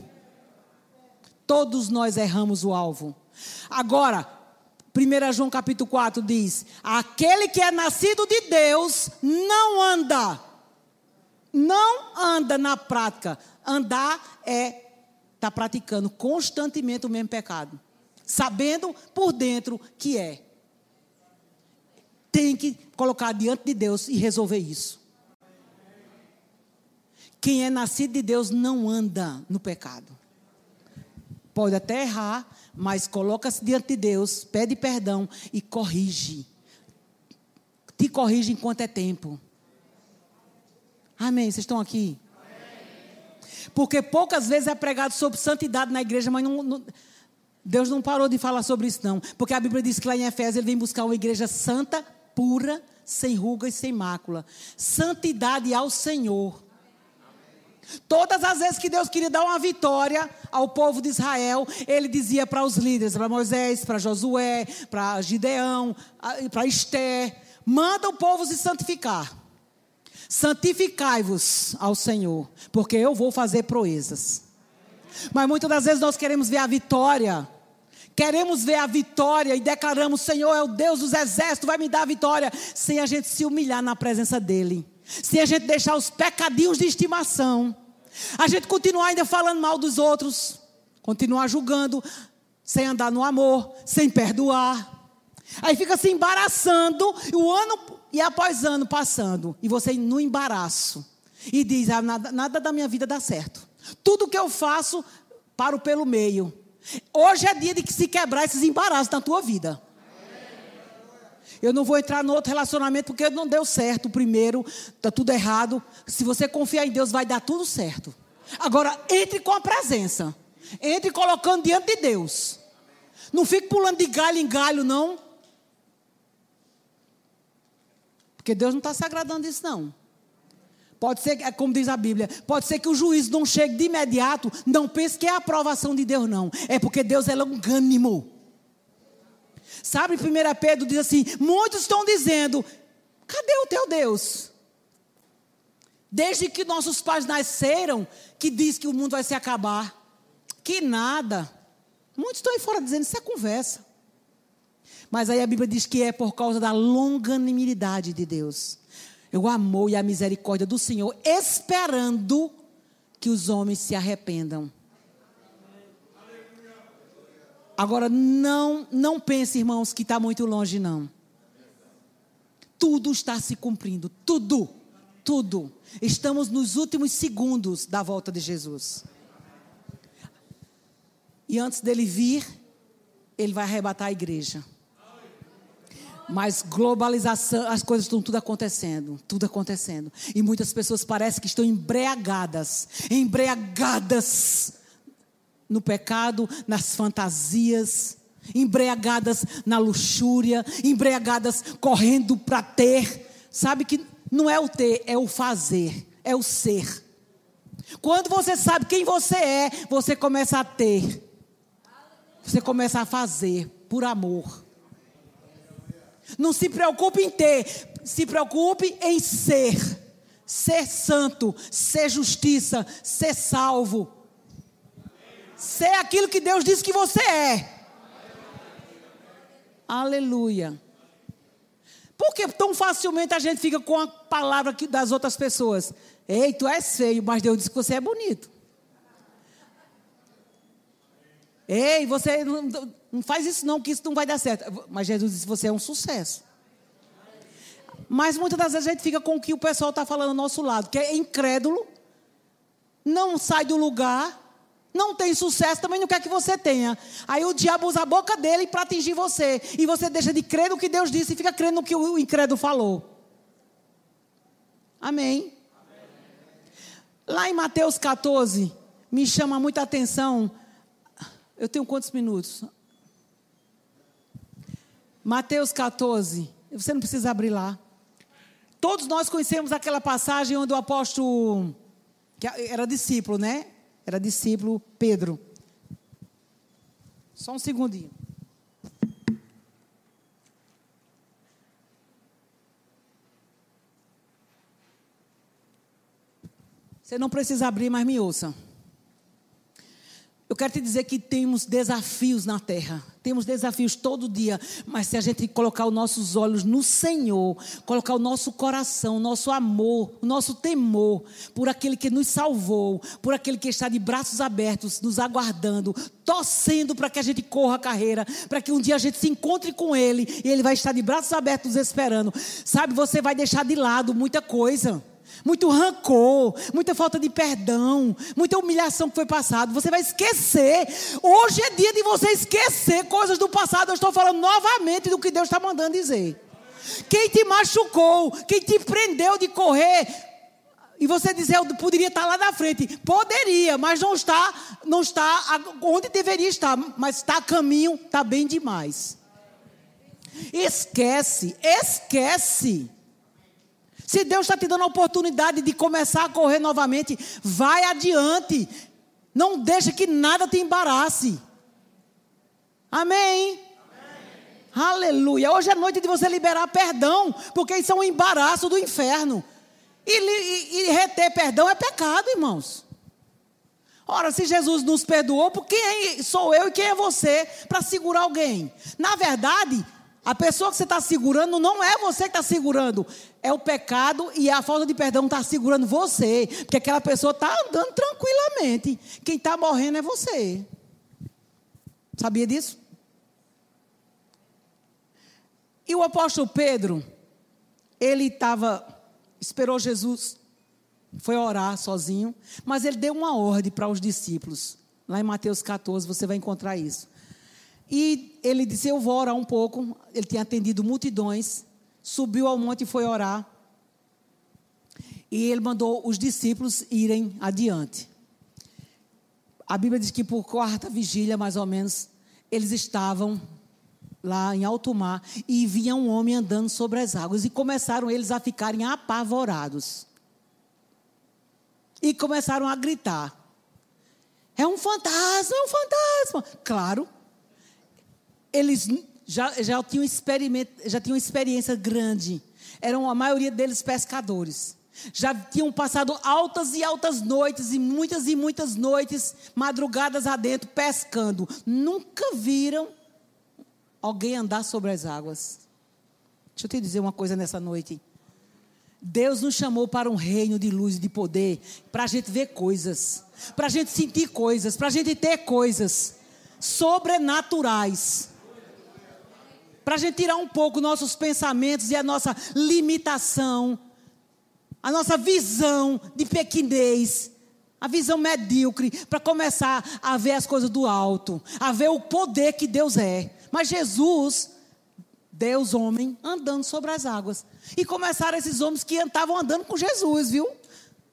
Todos nós erramos o alvo. Agora, 1 João capítulo 4 diz: Aquele que é nascido de Deus não anda, não anda na prática. Andar é estar tá praticando constantemente o mesmo pecado, sabendo por dentro que é. Tem que colocar diante de Deus e resolver isso. Quem é nascido de Deus não anda no pecado. Pode até errar, mas coloca-se diante de Deus, pede perdão e corrige. Te corrige enquanto é tempo. Amém. Vocês estão aqui? Porque poucas vezes é pregado sobre santidade na igreja, mas não, não, Deus não parou de falar sobre isso, não. Porque a Bíblia diz que lá em Efésios ele vem buscar uma igreja santa pura, sem ruga e sem mácula. Santidade ao Senhor. Todas as vezes que Deus queria dar uma vitória ao povo de Israel, ele dizia para os líderes, para Moisés, para Josué, para Gideão, para Esté: manda o povo se santificar. Santificai-vos ao Senhor, porque eu vou fazer proezas. Mas muitas das vezes nós queremos ver a vitória. Queremos ver a vitória e declaramos: Senhor é o Deus dos exércitos, vai me dar a vitória, sem a gente se humilhar na presença dEle, sem a gente deixar os pecadinhos de estimação, a gente continuar ainda falando mal dos outros, continuar julgando, sem andar no amor, sem perdoar. Aí fica se embaraçando, e o ano e após ano passando, e você no embaraço, e diz: ah, nada, nada da minha vida dá certo. Tudo que eu faço, paro pelo meio. Hoje é dia de que se quebrar esses embaraços na tua vida. Eu não vou entrar no outro relacionamento porque não deu certo o primeiro, está tudo errado. Se você confiar em Deus, vai dar tudo certo. Agora, entre com a presença. Entre colocando diante de Deus. Não fique pulando de galho em galho, não. Porque Deus não está se agradando disso, não. Pode ser, é como diz a Bíblia, pode ser que o juízo não chegue de imediato. Não pense que é a aprovação de Deus, não. É porque Deus é longânimo. Sabe, 1 Pedro diz assim: muitos estão dizendo, cadê o teu Deus? Desde que nossos pais nasceram, que diz que o mundo vai se acabar. Que nada. Muitos estão aí fora dizendo, isso é conversa. Mas aí a Bíblia diz que é por causa da longanimidade de Deus. O amor e a misericórdia do Senhor, esperando que os homens se arrependam. Agora, não, não pense, irmãos, que está muito longe, não. Tudo está se cumprindo, tudo, tudo. Estamos nos últimos segundos da volta de Jesus. E antes dele vir, ele vai arrebatar a igreja. Mas globalização, as coisas estão tudo acontecendo, tudo acontecendo. E muitas pessoas parecem que estão embriagadas, embriagadas no pecado, nas fantasias, embriagadas na luxúria, embriagadas correndo para ter. Sabe que não é o ter, é o fazer, é o ser. Quando você sabe quem você é, você começa a ter. Você começa a fazer por amor. Não se preocupe em ter, se preocupe em ser. Ser santo, ser justiça, ser salvo ser aquilo que Deus disse que você é. Aleluia. Por que tão facilmente a gente fica com a palavra das outras pessoas? Ei, tu és feio, mas Deus disse que você é bonito. Ei, você não, não faz isso não, que isso não vai dar certo. Mas Jesus disse você é um sucesso. Mas muitas das vezes a gente fica com o que o pessoal está falando ao nosso lado, que é incrédulo, não sai do lugar não tem sucesso, também não quer que você tenha. Aí o diabo usa a boca dele para atingir você. E você deixa de crer no que Deus disse e fica crendo no que o incrédulo falou. Amém. Lá em Mateus 14, me chama muita atenção. Eu tenho quantos minutos? Mateus 14. Você não precisa abrir lá. Todos nós conhecemos aquela passagem onde o apóstolo, que era discípulo, né? Era discípulo Pedro. Só um segundinho. Você não precisa abrir, mas me ouça. Eu quero te dizer que temos desafios na terra. Temos desafios todo dia, mas se a gente colocar os nossos olhos no Senhor, colocar o nosso coração, o nosso amor, o nosso temor por aquele que nos salvou, por aquele que está de braços abertos, nos aguardando, torcendo para que a gente corra a carreira, para que um dia a gente se encontre com Ele e Ele vai estar de braços abertos esperando. Sabe, você vai deixar de lado muita coisa muito rancor, muita falta de perdão, muita humilhação que foi passado. Você vai esquecer. Hoje é dia de você esquecer coisas do passado. Eu estou falando novamente do que Deus está mandando dizer. Quem te machucou, quem te prendeu de correr, e você dizer, eu poderia estar lá na frente. Poderia, mas não está, não está onde deveria estar, mas está a caminho, está bem demais. Esquece, esquece. Se Deus está te dando a oportunidade de começar a correr novamente, vai adiante. Não deixe que nada te embarace. Amém. Aleluia. Hoje é noite de você liberar perdão, porque isso é um embaraço do inferno. E, e, e reter perdão é pecado, irmãos. Ora, se Jesus nos perdoou, por quem sou eu e quem é você para segurar alguém? Na verdade, a pessoa que você está segurando não é você que está segurando, é o pecado e a falta de perdão está segurando você, porque aquela pessoa está andando tranquilamente. Quem está morrendo é você. Sabia disso? E o apóstolo Pedro, ele estava, esperou Jesus, foi orar sozinho, mas ele deu uma ordem para os discípulos. Lá em Mateus 14 você vai encontrar isso. E ele disse: Eu vou orar um pouco. Ele tinha atendido multidões, subiu ao monte e foi orar. E ele mandou os discípulos irem adiante. A Bíblia diz que por quarta vigília, mais ou menos, eles estavam lá em alto mar e via um homem andando sobre as águas e começaram eles a ficarem apavorados. E começaram a gritar: É um fantasma, é um fantasma. Claro, eles já, já, tinham, já tinham experiência grande. Eram a maioria deles pescadores. Já tinham passado altas e altas noites, e muitas e muitas noites, madrugadas adentro, pescando. Nunca viram alguém andar sobre as águas. Deixa eu te dizer uma coisa nessa noite. Deus nos chamou para um reino de luz e de poder, para a gente ver coisas, para a gente sentir coisas, para a gente ter coisas sobrenaturais para a gente tirar um pouco nossos pensamentos e a nossa limitação, a nossa visão de pequenez, a visão medíocre, para começar a ver as coisas do alto, a ver o poder que Deus é. Mas Jesus, Deus homem, andando sobre as águas. E começaram esses homens que estavam andando com Jesus, viu?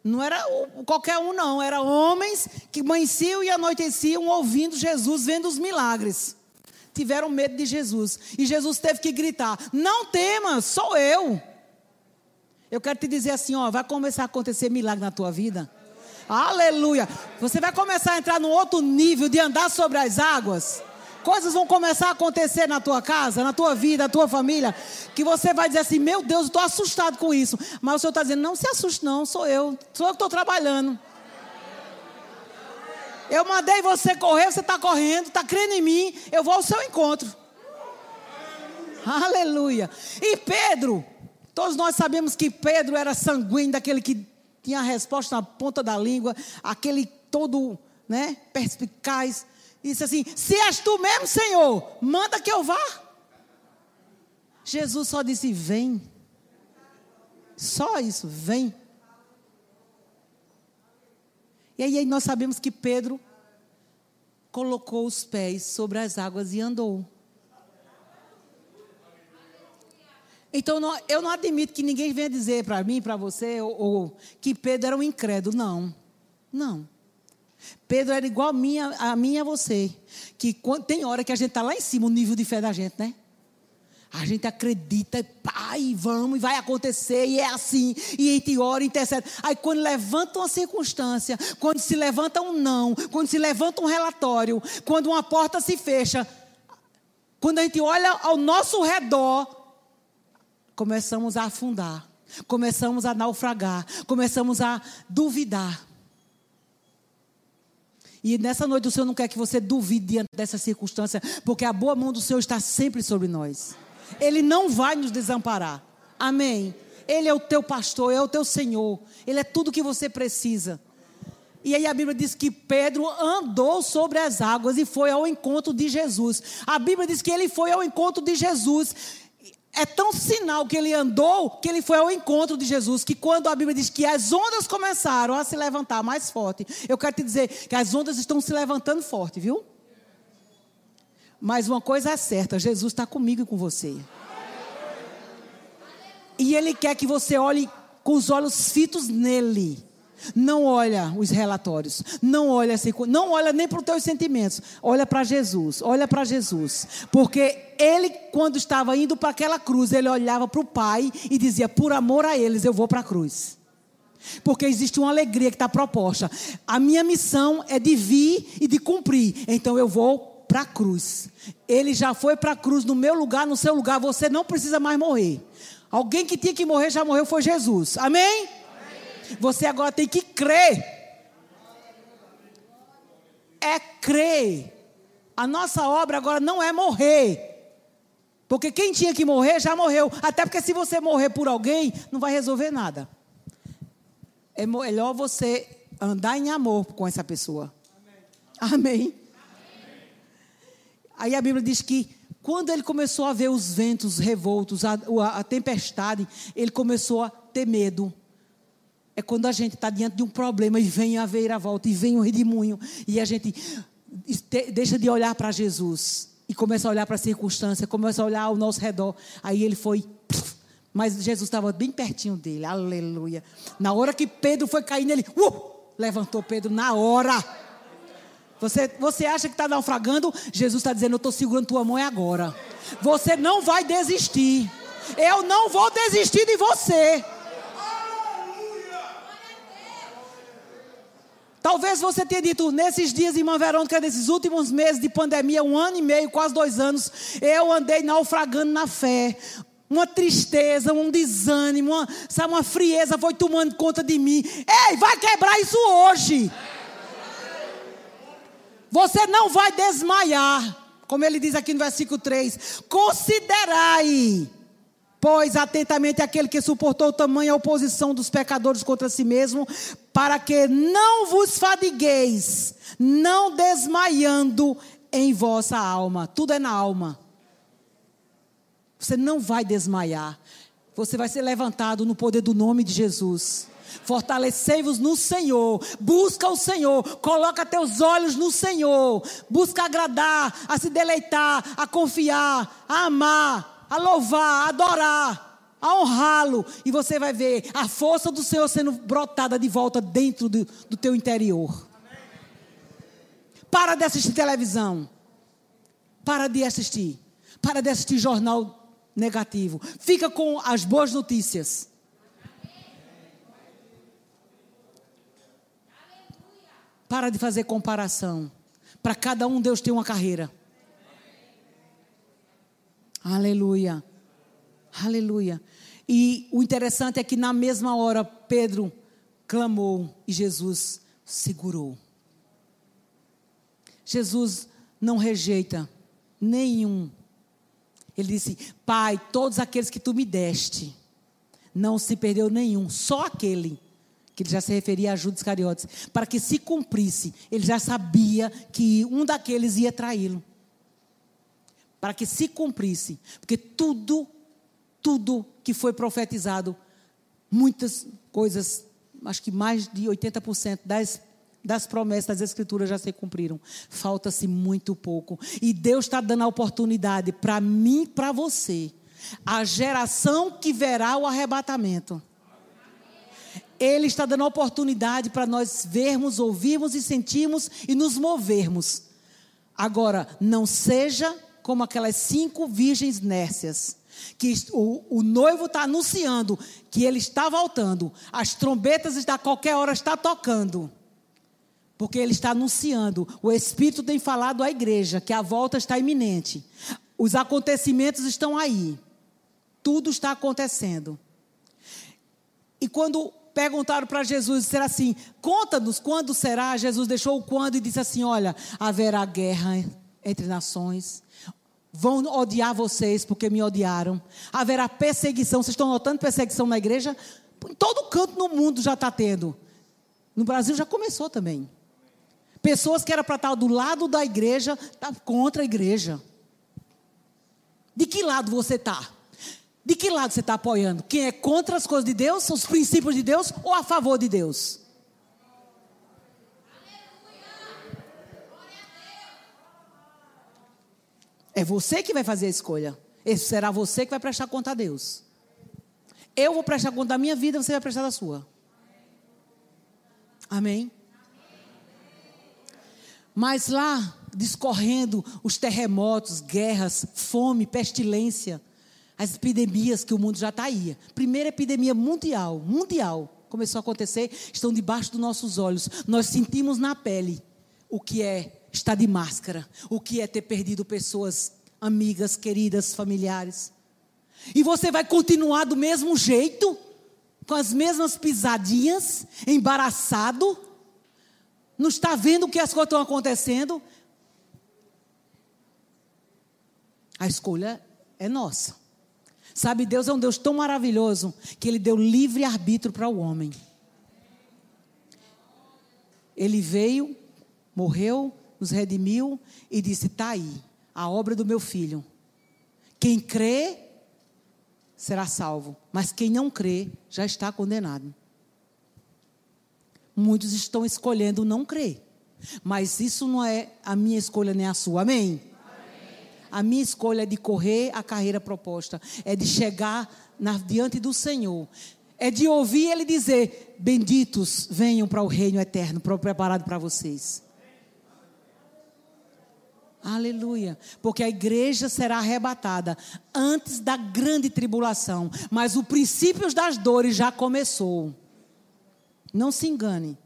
Não era qualquer um, não. Era homens que amanheciam e anoiteciam ouvindo Jesus, vendo os milagres tiveram medo de Jesus. E Jesus teve que gritar: Não temas, sou eu. Eu quero te dizer assim: ó, vai começar a acontecer milagre na tua vida. Aleluia. Você vai começar a entrar num outro nível de andar sobre as águas. Coisas vão começar a acontecer na tua casa, na tua vida, na tua família, que você vai dizer assim: Meu Deus, estou assustado com isso. Mas o Senhor está dizendo: Não se assuste, não, sou eu. Sou eu que estou trabalhando. Eu mandei você correr, você está correndo, está crendo em mim, eu vou ao seu encontro. Aleluia. E Pedro, todos nós sabemos que Pedro era sanguíneo, daquele que tinha a resposta na ponta da língua, aquele todo, né, perspicaz. Disse assim: Se és tu mesmo, Senhor, manda que eu vá. Jesus só disse: Vem. Só isso, vem. E aí nós sabemos que Pedro colocou os pés sobre as águas e andou. Então eu não admito que ninguém venha dizer para mim, para você, ou, ou, que Pedro era um incrédulo. Não, não. Pedro era igual a mim, a mim e a você. Que tem hora que a gente está lá em cima, o nível de fé da gente, né? A gente acredita, pai, vamos, e vai acontecer, e é assim, e a gente ora, intercede. Aí quando levanta uma circunstância, quando se levanta um não, quando se levanta um relatório, quando uma porta se fecha, quando a gente olha ao nosso redor, começamos a afundar, começamos a naufragar, começamos a duvidar. E nessa noite o Senhor não quer que você duvide diante dessa circunstância, porque a boa mão do Senhor está sempre sobre nós. Ele não vai nos desamparar. Amém. Ele é o teu pastor, é o teu Senhor. Ele é tudo que você precisa. E aí a Bíblia diz que Pedro andou sobre as águas e foi ao encontro de Jesus. A Bíblia diz que ele foi ao encontro de Jesus. É tão sinal que ele andou que ele foi ao encontro de Jesus. Que quando a Bíblia diz que as ondas começaram a se levantar mais forte, eu quero te dizer que as ondas estão se levantando forte, viu? Mas uma coisa é certa: Jesus está comigo e com você. E Ele quer que você olhe com os olhos fitos nele. Não olha os relatórios, não olha não olha nem para os teus sentimentos, olha para Jesus, olha para Jesus, porque ele quando estava indo para aquela cruz, ele olhava para o Pai e dizia: por amor a eles eu vou para a cruz. Porque existe uma alegria que está proposta. A minha missão é de vir e de cumprir. Então eu vou para a cruz. Ele já foi para a cruz no meu lugar, no seu lugar. Você não precisa mais morrer. Alguém que tinha que morrer já morreu foi Jesus. Amém? Amém. Você agora tem que crer. É crer. A nossa obra agora não é morrer. Porque quem tinha que morrer já morreu. Até porque se você morrer por alguém, não vai resolver nada. É melhor você andar em amor com essa pessoa. Amém. Amém. Aí a Bíblia diz que quando ele começou a ver os ventos revoltos, a, a, a tempestade, ele começou a ter medo. É quando a gente está diante de um problema e vem a volta e vem o redemoinho e a gente deixa de olhar para Jesus e começa a olhar para a circunstância, começa a olhar ao nosso redor. Aí ele foi, mas Jesus estava bem pertinho dele, aleluia. Na hora que Pedro foi caindo, ele uh, levantou Pedro na hora. Você, você acha que está naufragando? Jesus está dizendo: Eu estou segurando tua mão é agora. Você não vai desistir. Eu não vou desistir de você. Talvez você tenha dito nesses dias, irmã Verônica, nesses últimos meses de pandemia, um ano e meio, quase dois anos, eu andei naufragando na fé. Uma tristeza, um desânimo, uma, sabe, uma frieza foi tomando conta de mim. Ei, vai quebrar isso hoje. Você não vai desmaiar. Como ele diz aqui no versículo 3: Considerai Pois atentamente aquele que suportou tamanha oposição dos pecadores contra si mesmo, para que não vos fadigueis, não desmaiando em vossa alma. Tudo é na alma. Você não vai desmaiar. Você vai ser levantado no poder do nome de Jesus. Fortalecei-vos no Senhor. Busca o Senhor. Coloca teus olhos no Senhor. Busca agradar, a se deleitar, a confiar, a amar a louvar, a adorar, a honrá-lo. E você vai ver a força do Senhor sendo brotada de volta dentro do, do teu interior. Para de assistir televisão. Para de assistir. Para de assistir jornal negativo. Fica com as boas notícias. Para de fazer comparação. Para cada um, Deus tem uma carreira. Aleluia. Aleluia. E o interessante é que na mesma hora Pedro clamou e Jesus segurou. Jesus não rejeita nenhum. Ele disse: Pai, todos aqueles que tu me deste, não se perdeu nenhum, só aquele que ele já se referia a Judas Iscariotes, para que se cumprisse, ele já sabia que um daqueles ia traí-lo para que se cumprisse, porque tudo, tudo que foi profetizado, muitas coisas, acho que mais de 80% das, das promessas das Escrituras já se cumpriram. Falta-se muito pouco. E Deus está dando a oportunidade para mim e para você, a geração que verá o arrebatamento. Ele está dando a oportunidade para nós vermos, ouvirmos e sentirmos e nos movermos. Agora, não seja como aquelas cinco virgens nércias. Que o, o noivo está anunciando que ele está voltando. As trombetas a qualquer hora está tocando. Porque ele está anunciando. O Espírito tem falado à igreja que a volta está iminente. Os acontecimentos estão aí. Tudo está acontecendo. E quando perguntaram para Jesus, disseram assim: conta-nos quando será. Jesus deixou o quando e disse assim: olha, haverá guerra entre nações, Vão odiar vocês porque me odiaram. Haverá perseguição. Vocês estão notando perseguição na igreja? Em todo canto no mundo já está tendo. No Brasil já começou também. Pessoas que eram para estar do lado da igreja, estão tá contra a igreja. De que lado você está? De que lado você está apoiando? Quem é contra as coisas de Deus, os princípios de Deus, ou a favor de Deus? É você que vai fazer a escolha. Esse será você que vai prestar conta a Deus. Eu vou prestar conta da minha vida, você vai prestar da sua. Amém? Mas lá, discorrendo os terremotos, guerras, fome, pestilência, as epidemias que o mundo já está aí. Primeira epidemia mundial, mundial, começou a acontecer, estão debaixo dos nossos olhos. Nós sentimos na pele o que é estar de máscara, o que é ter perdido pessoas amigas, queridas, familiares. E você vai continuar do mesmo jeito, com as mesmas pisadinhas, embaraçado, não está vendo que as coisas estão acontecendo. A escolha é nossa. Sabe, Deus é um Deus tão maravilhoso que Ele deu livre arbítrio para o homem. Ele veio, morreu, nos redimiu e disse: está aí, a obra do meu filho. Quem crê será salvo, mas quem não crê já está condenado. Muitos estão escolhendo não crer, mas isso não é a minha escolha nem a sua, amém? A minha escolha é de correr a carreira proposta, é de chegar na, diante do Senhor, é de ouvir Ele dizer: Benditos venham para o reino eterno, preparado para vocês. Aleluia. Porque a igreja será arrebatada antes da grande tribulação. Mas o princípio das dores já começou. Não se engane.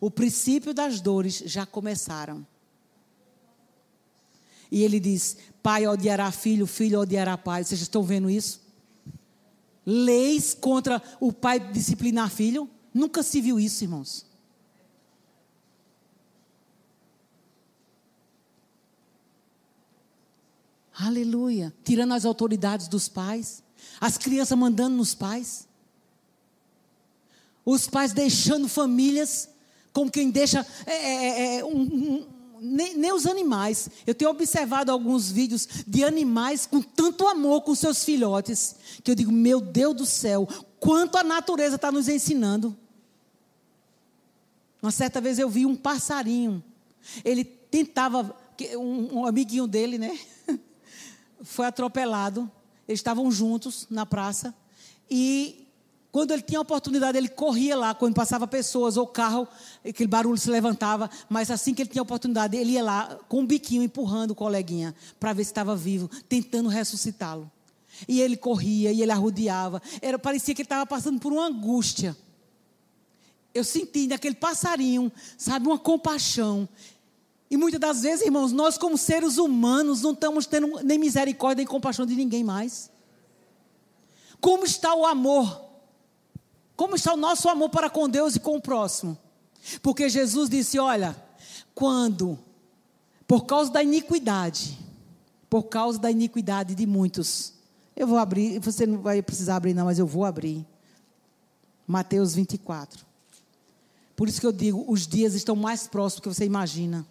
O princípio das dores já começaram. E ele diz: Pai odiará filho, filho odiará pai. Vocês estão vendo isso? Leis contra o pai disciplinar filho? Nunca se viu isso, irmãos. Aleluia. Tirando as autoridades dos pais. As crianças mandando nos pais. Os pais deixando famílias como quem deixa é, é, é, um, nem, nem, os animais. Eu tenho observado alguns vídeos de animais com tanto amor com seus filhotes, que eu digo, meu Deus do céu, quanto a natureza está nos ensinando. Uma certa vez eu vi um passarinho. Ele tentava, um, um amiguinho dele, né? foi atropelado. Eles estavam juntos na praça. E quando ele tinha oportunidade, ele corria lá. Quando passava pessoas ou carro, aquele barulho se levantava. Mas assim que ele tinha oportunidade, ele ia lá com um biquinho empurrando o coleguinha para ver se estava vivo, tentando ressuscitá-lo. E ele corria e ele arrodeava. Era, parecia que ele estava passando por uma angústia. Eu senti naquele passarinho, sabe, uma compaixão. E muitas das vezes, irmãos, nós como seres humanos não estamos tendo nem misericórdia nem compaixão de ninguém mais. Como está o amor? Como está o nosso amor para com Deus e com o próximo? Porque Jesus disse: Olha, quando, por causa da iniquidade, por causa da iniquidade de muitos, eu vou abrir, você não vai precisar abrir, não, mas eu vou abrir. Mateus 24. Por isso que eu digo: os dias estão mais próximos do que você imagina.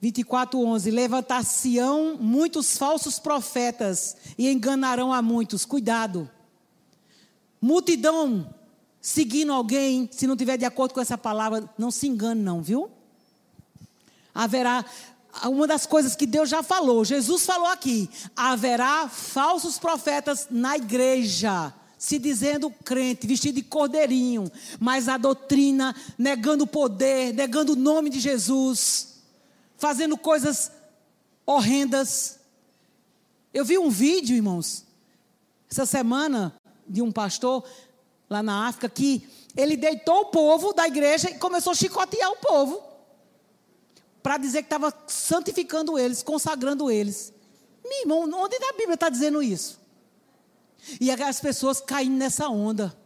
24, 11. Levantar-se-ão muitos falsos profetas e enganarão a muitos. Cuidado. Multidão seguindo alguém, se não tiver de acordo com essa palavra, não se engane, não, viu? Haverá. Uma das coisas que Deus já falou, Jesus falou aqui: haverá falsos profetas na igreja se dizendo crente, vestido de cordeirinho, mas a doutrina, negando o poder, negando o nome de Jesus fazendo coisas horrendas. Eu vi um vídeo, irmãos, essa semana, de um pastor lá na África, que ele deitou o povo da igreja e começou a chicotear o povo. Para dizer que estava santificando eles, consagrando eles. Meu irmão, onde na Bíblia está dizendo isso? E as pessoas caindo nessa onda.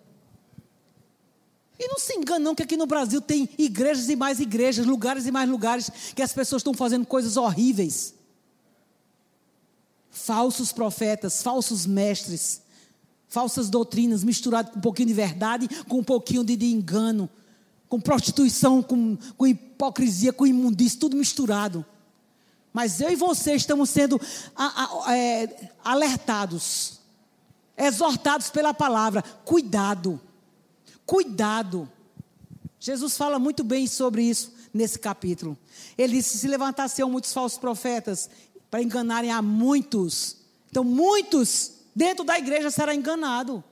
E não se engane não que aqui no Brasil tem igrejas e mais igrejas, lugares e mais lugares que as pessoas estão fazendo coisas horríveis. Falsos profetas, falsos mestres, falsas doutrinas misturadas com um pouquinho de verdade, com um pouquinho de, de engano, com prostituição, com, com hipocrisia, com imundícia, tudo misturado. Mas eu e você estamos sendo a, a, é, alertados, exortados pela palavra. Cuidado. Cuidado. Jesus fala muito bem sobre isso nesse capítulo. Ele disse: se levantassem muitos falsos profetas para enganarem a muitos. Então, muitos dentro da igreja serão enganados.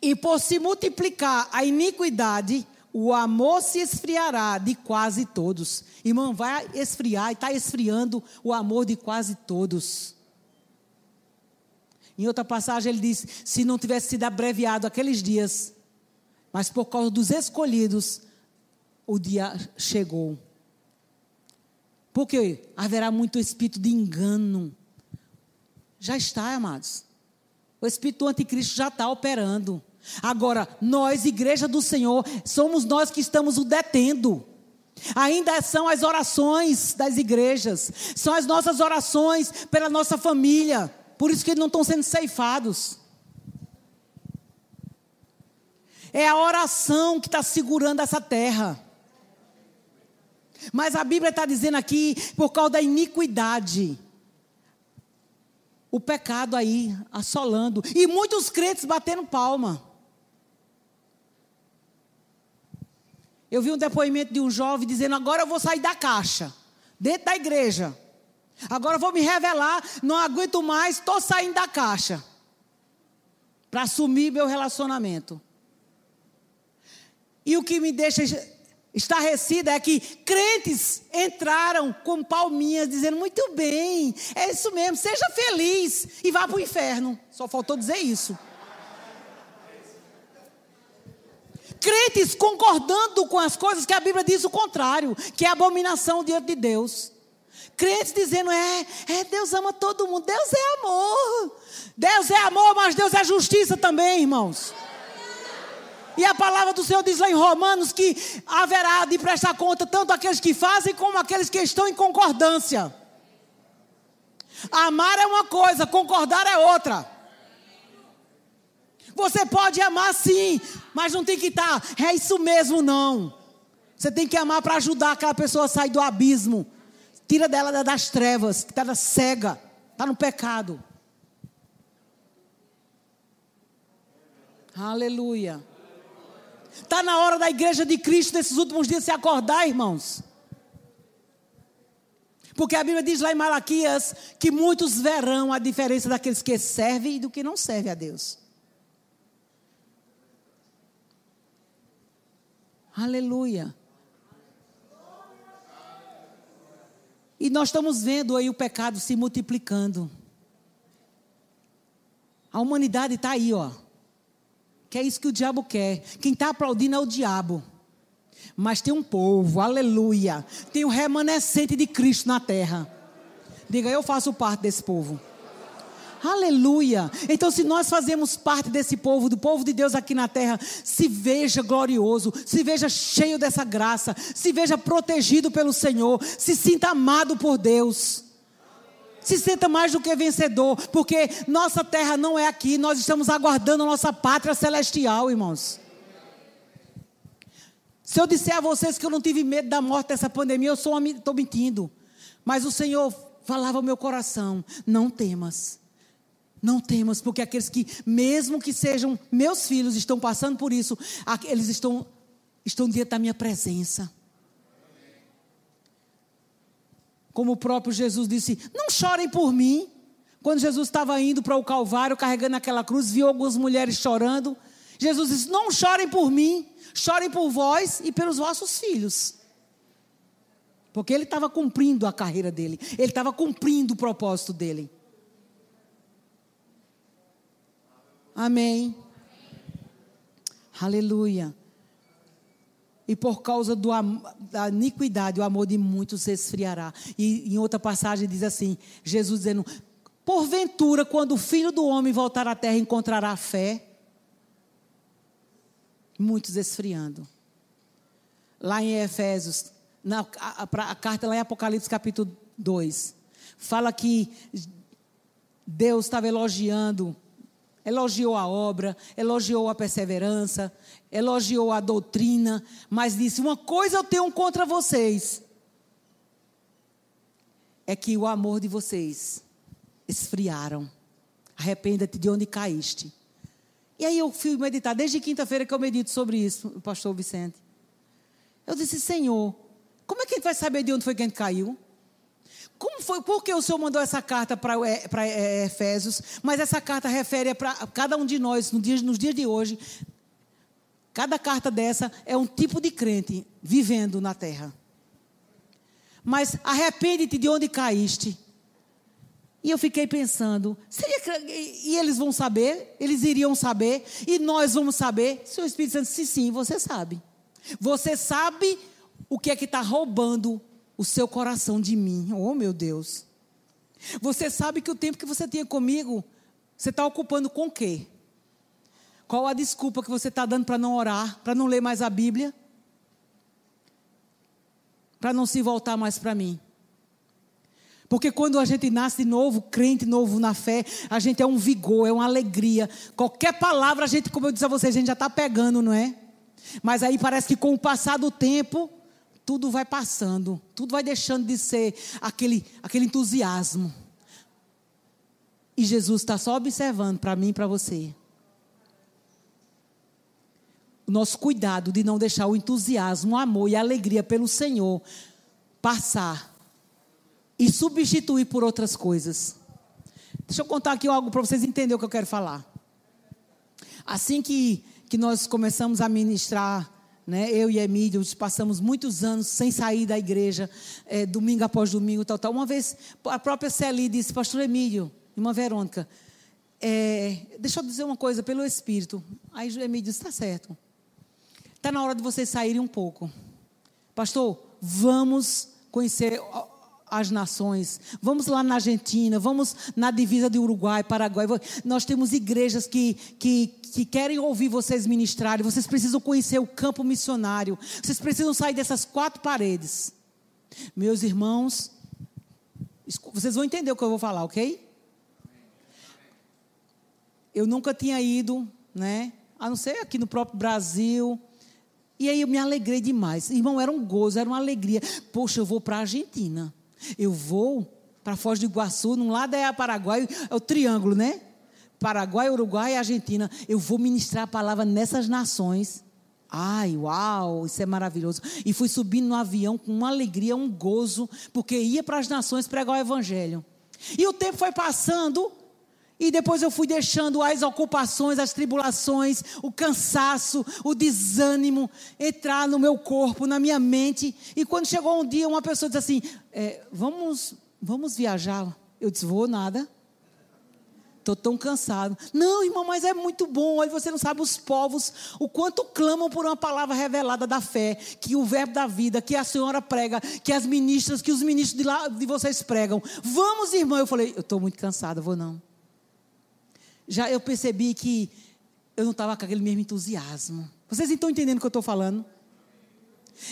E por se multiplicar a iniquidade, o amor se esfriará de quase todos. Irmão, vai esfriar e está esfriando o amor de quase todos. Em outra passagem ele diz: se não tivesse sido abreviado aqueles dias, mas por causa dos escolhidos, o dia chegou. Porque haverá muito espírito de engano. Já está, amados. O espírito anticristo já está operando. Agora, nós, igreja do Senhor, somos nós que estamos o detendo. Ainda são as orações das igrejas, são as nossas orações pela nossa família. Por isso que eles não estão sendo ceifados. É a oração que está segurando essa terra. Mas a Bíblia está dizendo aqui, por causa da iniquidade, o pecado aí assolando, e muitos crentes batendo palma. Eu vi um depoimento de um jovem dizendo: agora eu vou sair da caixa, dentro da igreja. Agora eu vou me revelar, não aguento mais, estou saindo da caixa. Para assumir meu relacionamento. E o que me deixa estarrecida é que crentes entraram com palminhas, dizendo: muito bem, é isso mesmo, seja feliz e vá para o inferno. Só faltou dizer isso. crentes concordando com as coisas que a Bíblia diz o contrário, que é abominação diante de Deus. Crentes dizendo, é, é, Deus ama todo mundo, Deus é amor. Deus é amor, mas Deus é justiça também, irmãos. E a palavra do Senhor diz lá em Romanos que haverá de prestar conta tanto aqueles que fazem como aqueles que estão em concordância. Amar é uma coisa, concordar é outra. Você pode amar sim, mas não tem que estar, tá, é isso mesmo, não. Você tem que amar para ajudar aquela pessoa a sair do abismo. Tira dela das trevas, que está cega, está no pecado. Aleluia. Está na hora da igreja de Cristo nesses últimos dias se acordar, irmãos. Porque a Bíblia diz lá em Malaquias que muitos verão a diferença daqueles que servem e do que não servem a Deus. Aleluia. E nós estamos vendo aí o pecado se multiplicando. A humanidade está aí, ó. Que é isso que o diabo quer. Quem está aplaudindo é o diabo. Mas tem um povo, aleluia. Tem o um remanescente de Cristo na terra. Diga, eu faço parte desse povo. Aleluia. Então, se nós fazemos parte desse povo, do povo de Deus aqui na terra, se veja glorioso, se veja cheio dessa graça, se veja protegido pelo Senhor, se sinta amado por Deus. Se sinta mais do que vencedor, porque nossa terra não é aqui, nós estamos aguardando a nossa pátria celestial, irmãos. Se eu disser a vocês que eu não tive medo da morte dessa pandemia, eu estou mentindo. Mas o Senhor falava ao meu coração: não temas. Não temas, porque aqueles que, mesmo que sejam meus filhos, estão passando por isso, eles estão, estão diante da minha presença. Como o próprio Jesus disse: Não chorem por mim. Quando Jesus estava indo para o Calvário, carregando aquela cruz, viu algumas mulheres chorando. Jesus disse: Não chorem por mim, chorem por vós e pelos vossos filhos. Porque ele estava cumprindo a carreira dele, ele estava cumprindo o propósito dele. Amém. Aleluia. E por causa do, da iniquidade, o amor de muitos se esfriará. E em outra passagem diz assim: Jesus dizendo: Porventura, quando o filho do homem voltar à terra, encontrará fé? Muitos esfriando. Lá em Efésios, na, a, a, a carta lá em Apocalipse capítulo 2, fala que Deus estava elogiando elogiou a obra, elogiou a perseverança, elogiou a doutrina, mas disse: Uma coisa eu tenho contra vocês, é que o amor de vocês esfriaram. Arrependa-te de onde caíste. E aí eu fui meditar, desde quinta-feira que eu medito sobre isso, o pastor Vicente. Eu disse: Senhor, como é que a gente vai saber de onde foi que a gente caiu? Como foi, por que o Senhor mandou essa carta para é, Efésios? Mas essa carta refere para cada um de nós, nos dias de hoje. Cada carta dessa é um tipo de crente vivendo na terra. Mas arrepende-te de onde caíste. E eu fiquei pensando, seria que, e eles vão saber? Eles iriam saber? E nós vamos saber? Se o Espírito Santo disse sim, você sabe. Você sabe o que é que está roubando o seu coração de mim. Oh, meu Deus. Você sabe que o tempo que você tinha comigo, você está ocupando com o quê? Qual a desculpa que você está dando para não orar, para não ler mais a Bíblia? Para não se voltar mais para mim? Porque quando a gente nasce de novo, crente novo na fé, a gente é um vigor, é uma alegria. Qualquer palavra, a gente, como eu disse a vocês, a gente já está pegando, não é? Mas aí parece que com o passar do tempo, tudo vai passando, tudo vai deixando de ser aquele, aquele entusiasmo. E Jesus está só observando para mim e para você. O nosso cuidado de não deixar o entusiasmo, o amor e a alegria pelo Senhor passar e substituir por outras coisas. Deixa eu contar aqui algo para vocês entenderem o que eu quero falar. Assim que que nós começamos a ministrar, né? Eu e Emílio passamos muitos anos sem sair da igreja, é, domingo após domingo, tal, tal. Uma vez a própria Celi disse, Pastor Emílio, irmã Verônica, é, deixa eu dizer uma coisa pelo Espírito. Aí Emílio disse, está certo. Está na hora de vocês saírem um pouco. Pastor, vamos conhecer as nações. Vamos lá na Argentina, vamos na divisa de Uruguai, Paraguai. Nós temos igrejas que, que, que querem ouvir vocês ministrarem. Vocês precisam conhecer o campo missionário. Vocês precisam sair dessas quatro paredes. Meus irmãos, vocês vão entender o que eu vou falar, ok? Eu nunca tinha ido, né? A não ser aqui no próprio Brasil. E aí eu me alegrei demais. Irmão, era um gozo, era uma alegria. Poxa, eu vou para a Argentina. Eu vou para Foz do Iguaçu, num lado é a Paraguai, é o triângulo, né? Paraguai, Uruguai e Argentina. Eu vou ministrar a palavra nessas nações. Ai, uau, isso é maravilhoso. E fui subindo no avião com uma alegria, um gozo, porque ia para as nações pregar o evangelho. E o tempo foi passando, e depois eu fui deixando as ocupações, as tribulações, o cansaço, o desânimo entrar no meu corpo, na minha mente. E quando chegou um dia, uma pessoa disse assim: é, vamos, vamos viajar. Eu disse: Vou nada. Estou tão cansado. Não, irmão, mas é muito bom. Olha, você não sabe os povos, o quanto clamam por uma palavra revelada da fé, que o verbo da vida, que a senhora prega, que as ministras, que os ministros de, lá, de vocês pregam. Vamos, irmão. Eu falei, eu estou muito cansada, vou não já eu percebi que eu não estava com aquele mesmo entusiasmo. Vocês estão entendendo o que eu estou falando?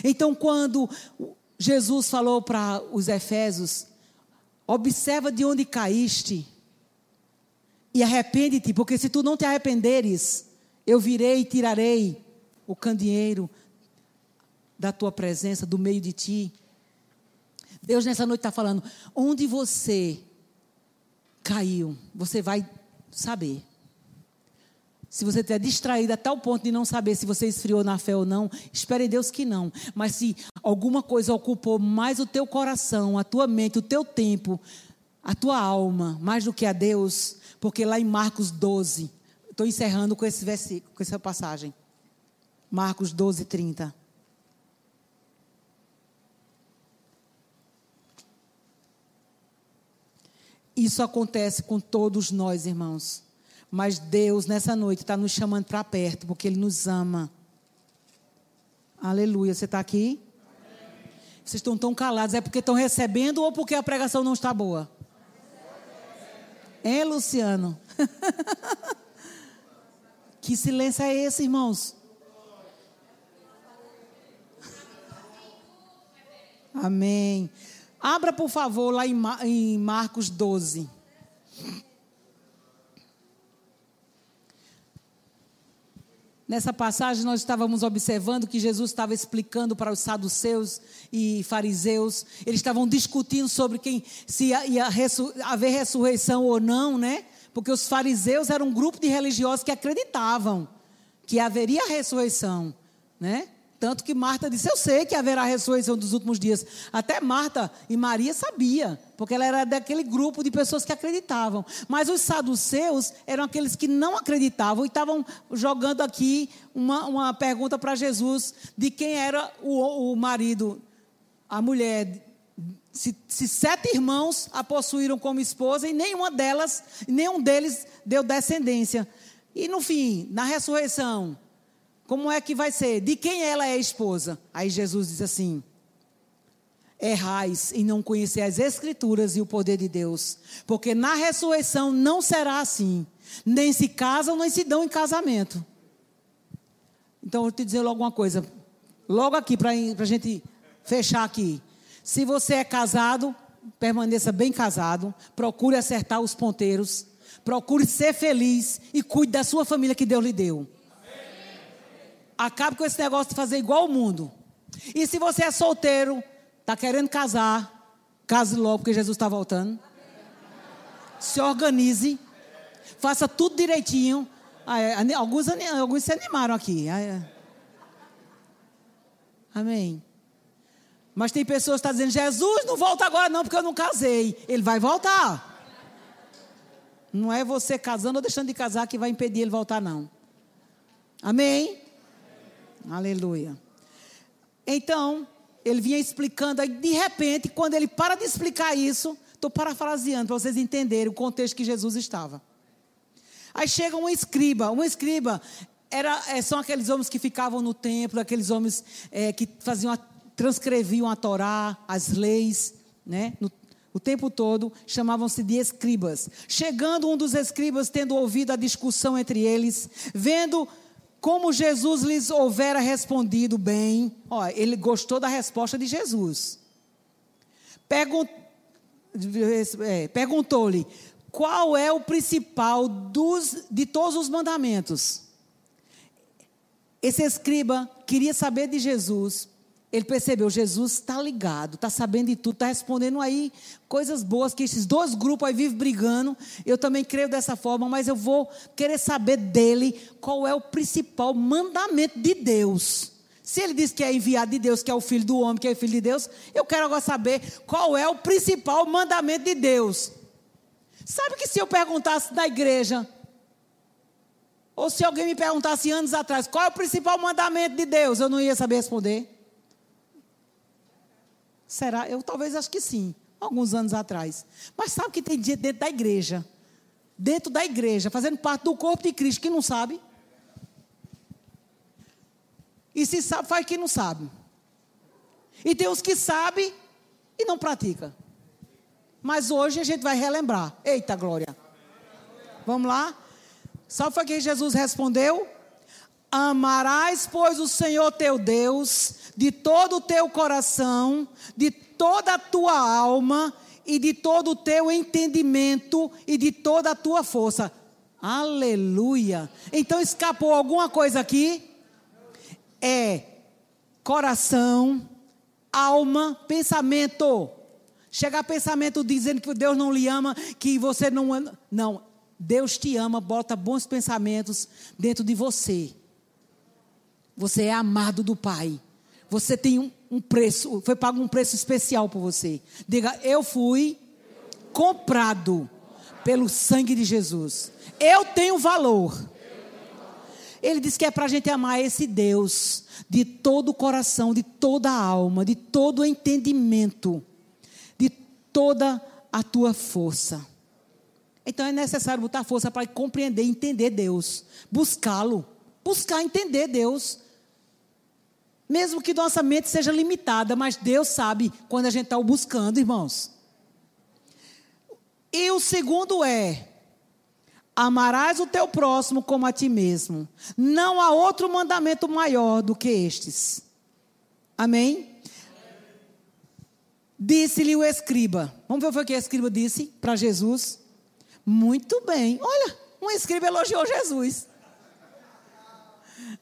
Então, quando Jesus falou para os Efésios: observa de onde caíste e arrepende-te, porque se tu não te arrependeres, eu virei e tirarei o candeeiro da tua presença, do meio de ti. Deus nessa noite está falando: onde você caiu, você vai saber. Se você estiver distraído até o ponto de não saber se você esfriou na fé ou não, espere em Deus que não. Mas se alguma coisa ocupou mais o teu coração, a tua mente, o teu tempo, a tua alma, mais do que a Deus, porque lá em Marcos 12, estou encerrando com esse versículo, com essa passagem. Marcos 12, 30. Isso acontece com todos nós, irmãos. Mas Deus, nessa noite, está nos chamando para perto, porque Ele nos ama. Aleluia. Você está aqui? Amém. Vocês estão tão calados. É porque estão recebendo ou porque a pregação não está boa? É, Luciano? que silêncio é esse, irmãos? Amém. Abra, por favor, lá em Marcos 12. Nessa passagem, nós estávamos observando que Jesus estava explicando para os saduceus e fariseus, eles estavam discutindo sobre quem se ia haver ressurreição ou não, né? Porque os fariseus eram um grupo de religiosos que acreditavam que haveria ressurreição, né? Tanto que Marta disse: Eu sei que haverá ressurreição dos últimos dias. Até Marta e Maria sabia, porque ela era daquele grupo de pessoas que acreditavam. Mas os saduceus eram aqueles que não acreditavam e estavam jogando aqui uma, uma pergunta para Jesus de quem era o, o marido, a mulher. Se, se, sete irmãos a possuíram como esposa e nenhuma delas, nenhum deles deu descendência. E no fim, na ressurreição, como é que vai ser? De quem ela é esposa? Aí Jesus diz assim: Errais em não conhecer as Escrituras e o poder de Deus, porque na ressurreição não será assim, nem se casam, nem se dão em casamento. Então, eu vou te dizer logo uma coisa, logo aqui, para a gente fechar aqui. Se você é casado, permaneça bem casado, procure acertar os ponteiros, procure ser feliz e cuide da sua família que Deus lhe deu. Acabe com esse negócio de fazer igual o mundo. E se você é solteiro, está querendo casar, case logo, porque Jesus está voltando. Se organize, faça tudo direitinho. Ah, é, alguns, alguns se animaram aqui. Ah, é. Amém. Mas tem pessoas que estão dizendo: Jesus não volta agora, não, porque eu não casei. Ele vai voltar. Não é você casando ou deixando de casar que vai impedir ele voltar, não. Amém? Aleluia. Então, ele vinha explicando, aí de repente, quando ele para de explicar isso, estou parafraseando para vocês entenderem o contexto que Jesus estava. Aí chega um escriba, um escriba era, é, são aqueles homens que ficavam no templo, aqueles homens é, que faziam, a, transcreviam a Torá, as leis, né, no, o tempo todo, chamavam-se de escribas. Chegando um dos escribas, tendo ouvido a discussão entre eles, vendo como Jesus lhes houvera respondido bem, ó, ele gostou da resposta de Jesus. É, Perguntou-lhe: qual é o principal dos, de todos os mandamentos? Esse escriba queria saber de Jesus ele percebeu, Jesus está ligado, está sabendo de tudo, está respondendo aí coisas boas que esses dois grupos aí vivem brigando. Eu também creio dessa forma, mas eu vou querer saber dele qual é o principal mandamento de Deus. Se ele diz que é enviado de Deus, que é o filho do homem, que é o filho de Deus, eu quero agora saber qual é o principal mandamento de Deus. Sabe que se eu perguntasse da igreja, ou se alguém me perguntasse anos atrás, qual é o principal mandamento de Deus, eu não ia saber responder. Será? Eu talvez acho que sim, alguns anos atrás. Mas sabe que tem gente dentro da igreja, dentro da igreja, fazendo parte do corpo de Cristo, que não sabe? E se sabe, faz que não sabe. E tem os que sabem e não pratica. Mas hoje a gente vai relembrar. Eita glória. Vamos lá? Sabe o que Jesus respondeu? Amarás, pois, o Senhor teu Deus de todo o teu coração, de toda a tua alma e de todo o teu entendimento e de toda a tua força. Aleluia. Então escapou alguma coisa aqui? É coração, alma, pensamento. Chegar pensamento dizendo que Deus não lhe ama, que você não. Não, Deus te ama, bota bons pensamentos dentro de você. Você é amado do Pai. Você tem um, um preço, foi pago um preço especial por você. Diga, eu fui comprado pelo sangue de Jesus. Eu tenho valor. Ele diz que é para a gente amar esse Deus de todo o coração, de toda a alma, de todo o entendimento, de toda a tua força. Então é necessário botar força para compreender, entender Deus, buscá-lo, buscar entender Deus. Mesmo que nossa mente seja limitada, mas Deus sabe quando a gente está o buscando, irmãos. E o segundo é: amarás o teu próximo como a ti mesmo. Não há outro mandamento maior do que estes. Amém? Disse-lhe o escriba. Vamos ver o que o escriba disse para Jesus. Muito bem. Olha, um escriba elogiou Jesus.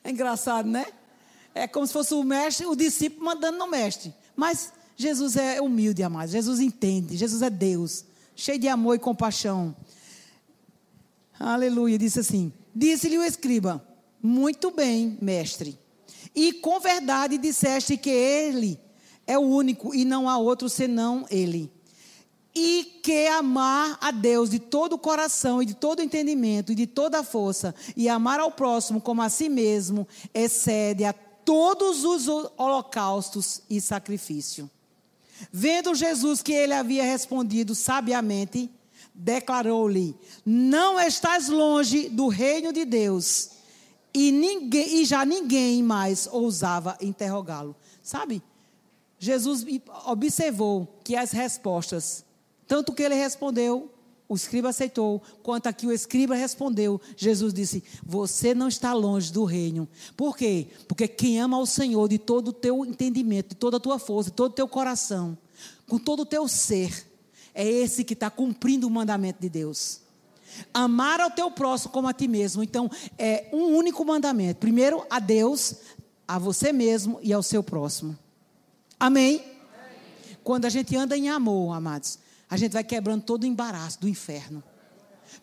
É engraçado, né? É como se fosse o mestre, o discípulo mandando no mestre. Mas Jesus é humilde, amados. Jesus entende. Jesus é Deus, cheio de amor e compaixão. Aleluia. Disse assim: Disse-lhe o escriba: Muito bem, mestre. E com verdade disseste que ele é o único e não há outro senão ele. E que amar a Deus de todo o coração e de todo o entendimento e de toda a força, e amar ao próximo como a si mesmo, excede a todos os holocaustos e sacrifício. Vendo Jesus que ele havia respondido sabiamente, declarou-lhe: Não estás longe do reino de Deus. E, ninguém, e já ninguém mais ousava interrogá-lo. Sabe? Jesus observou que as respostas, tanto que ele respondeu, o escriba aceitou, quanto aqui o escriba respondeu, Jesus disse: Você não está longe do reino. Por quê? Porque quem ama ao Senhor de todo o teu entendimento, de toda a tua força, de todo o teu coração, com todo o teu ser, é esse que está cumprindo o mandamento de Deus. Amar ao teu próximo como a ti mesmo. Então, é um único mandamento. Primeiro, a Deus, a você mesmo e ao seu próximo. Amém? Amém? Quando a gente anda em amor, amados, a gente vai quebrando todo o embaraço do inferno.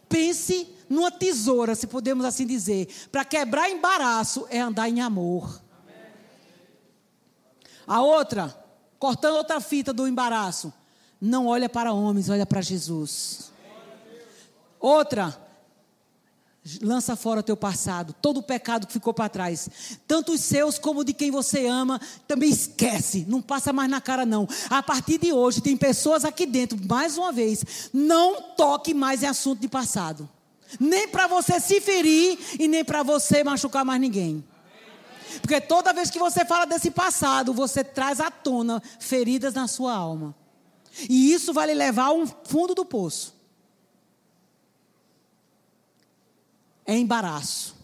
Pense numa tesoura, se podemos assim dizer. Para quebrar embaraço é andar em amor. A outra, cortando outra fita do embaraço, não olha para homens, olha para Jesus. Outra, Lança fora o teu passado, todo o pecado que ficou para trás, tanto os seus como de quem você ama, também esquece, não passa mais na cara não. A partir de hoje tem pessoas aqui dentro, mais uma vez, não toque mais em assunto de passado. Nem para você se ferir e nem para você machucar mais ninguém. Porque toda vez que você fala desse passado, você traz à tona feridas na sua alma. E isso vai lhe levar ao fundo do poço. É embaraço.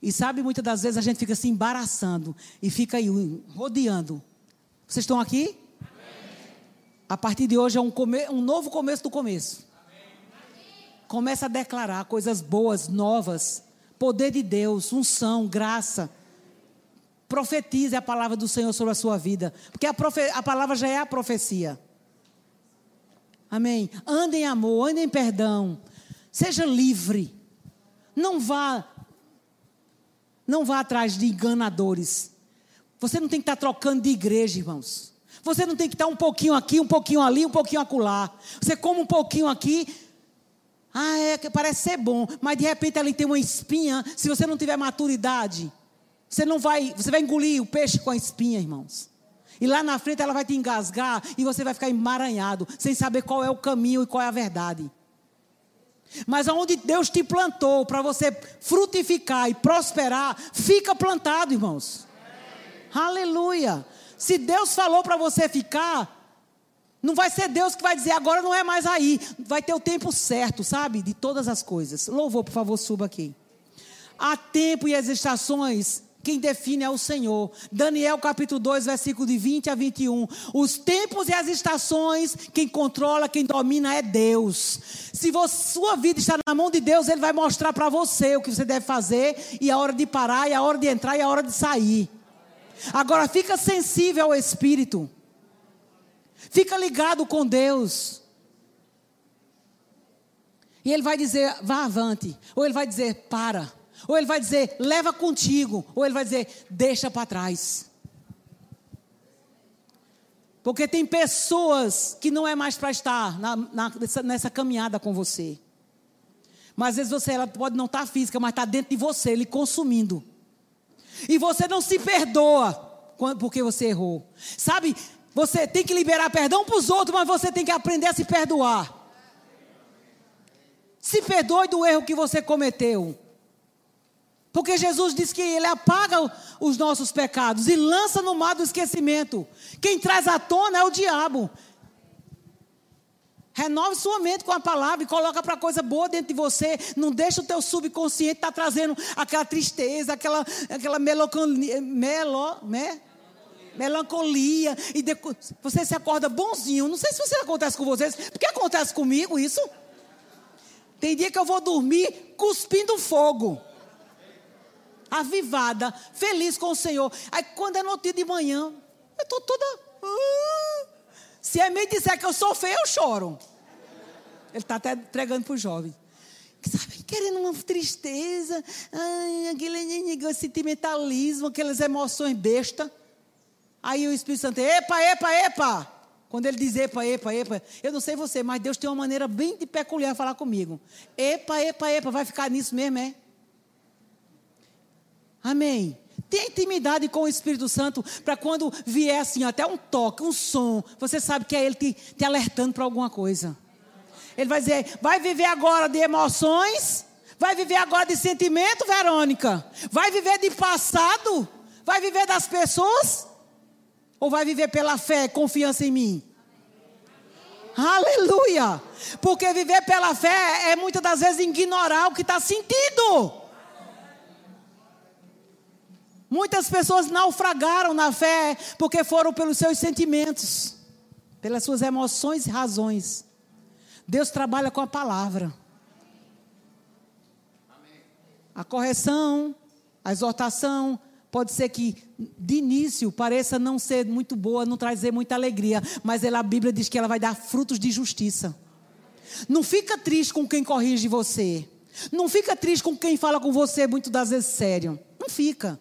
E sabe, muitas das vezes a gente fica se embaraçando e fica aí rodeando. Vocês estão aqui? Amém. A partir de hoje é um, come, um novo começo do começo. Começa a declarar coisas boas, novas, poder de Deus, unção, graça. Profetize a palavra do Senhor sobre a sua vida, porque a, a palavra já é a profecia. Amém. Ande em amor, ande em perdão. Seja livre. Não vá não vá atrás de enganadores. Você não tem que estar trocando de igreja, irmãos. Você não tem que estar um pouquinho aqui, um pouquinho ali, um pouquinho acolá. Você come um pouquinho aqui. Ah, é parece ser bom, mas de repente ali tem uma espinha. Se você não tiver maturidade, você não vai, você vai engolir o peixe com a espinha, irmãos. E lá na frente ela vai te engasgar e você vai ficar emaranhado, sem saber qual é o caminho e qual é a verdade. Mas aonde Deus te plantou para você frutificar e prosperar, fica plantado, irmãos. Aleluia. Se Deus falou para você ficar, não vai ser Deus que vai dizer agora não é mais aí. Vai ter o tempo certo, sabe? De todas as coisas. Louvor, por favor, suba aqui. Há tempo e as estações quem define é o Senhor. Daniel capítulo 2, versículo de 20 a 21. Os tempos e as estações, quem controla, quem domina é Deus. Se você, sua vida está na mão de Deus, Ele vai mostrar para você o que você deve fazer, e a hora de parar, e a hora de entrar, e a hora de sair. Agora fica sensível ao Espírito. Fica ligado com Deus. E Ele vai dizer, vá avante. Ou Ele vai dizer, para. Ou ele vai dizer, leva contigo. Ou ele vai dizer, deixa para trás. Porque tem pessoas que não é mais para estar na, na, nessa, nessa, caminhada com você. Mas às vezes você ela pode não estar tá física, mas está dentro de você, lhe consumindo. E você não se perdoa porque você errou. Sabe, você tem que liberar perdão para os outros, mas você tem que aprender a se perdoar. Se perdoe do erro que você cometeu. Porque Jesus diz que Ele apaga os nossos pecados e lança no mar do esquecimento. Quem traz à tona é o diabo. Renove sua mente com a palavra e coloca para coisa boa dentro de você. Não deixa o teu subconsciente estar tá trazendo aquela tristeza, aquela, aquela melancolia, melo, me, melancolia. E depois, você se acorda bonzinho. Não sei se isso acontece com vocês, porque acontece comigo isso. Tem dia que eu vou dormir cuspindo fogo avivada, feliz com o Senhor. Aí quando é no dia de manhã, eu estou toda. Uh, se a mim disser que eu sou feia, eu choro. Ele está até entregando para o jovem. Sabe, querendo uma tristeza, ai, aquele sentimentalismo, aquelas emoções besta. Aí o Espírito Santo, epa, epa, epa. Quando ele diz epa, epa, epa, eu não sei você, mas Deus tem uma maneira bem de peculiar de falar comigo. Epa, epa, epa, vai ficar nisso mesmo, é? Amém. Tenha intimidade com o Espírito Santo para quando vier assim, até um toque, um som, você sabe que é Ele te, te alertando para alguma coisa. Ele vai dizer: vai viver agora de emoções, vai viver agora de sentimento, Verônica, vai viver de passado, vai viver das pessoas, ou vai viver pela fé, confiança em mim? Aleluia! Porque viver pela fé é muitas das vezes ignorar o que está sentindo. Muitas pessoas naufragaram na fé porque foram pelos seus sentimentos, pelas suas emoções e razões. Deus trabalha com a palavra. A correção, a exortação, pode ser que de início pareça não ser muito boa, não trazer muita alegria, mas ela, a Bíblia diz que ela vai dar frutos de justiça. Não fica triste com quem corrige você. Não fica triste com quem fala com você muitas das vezes sério. Não fica.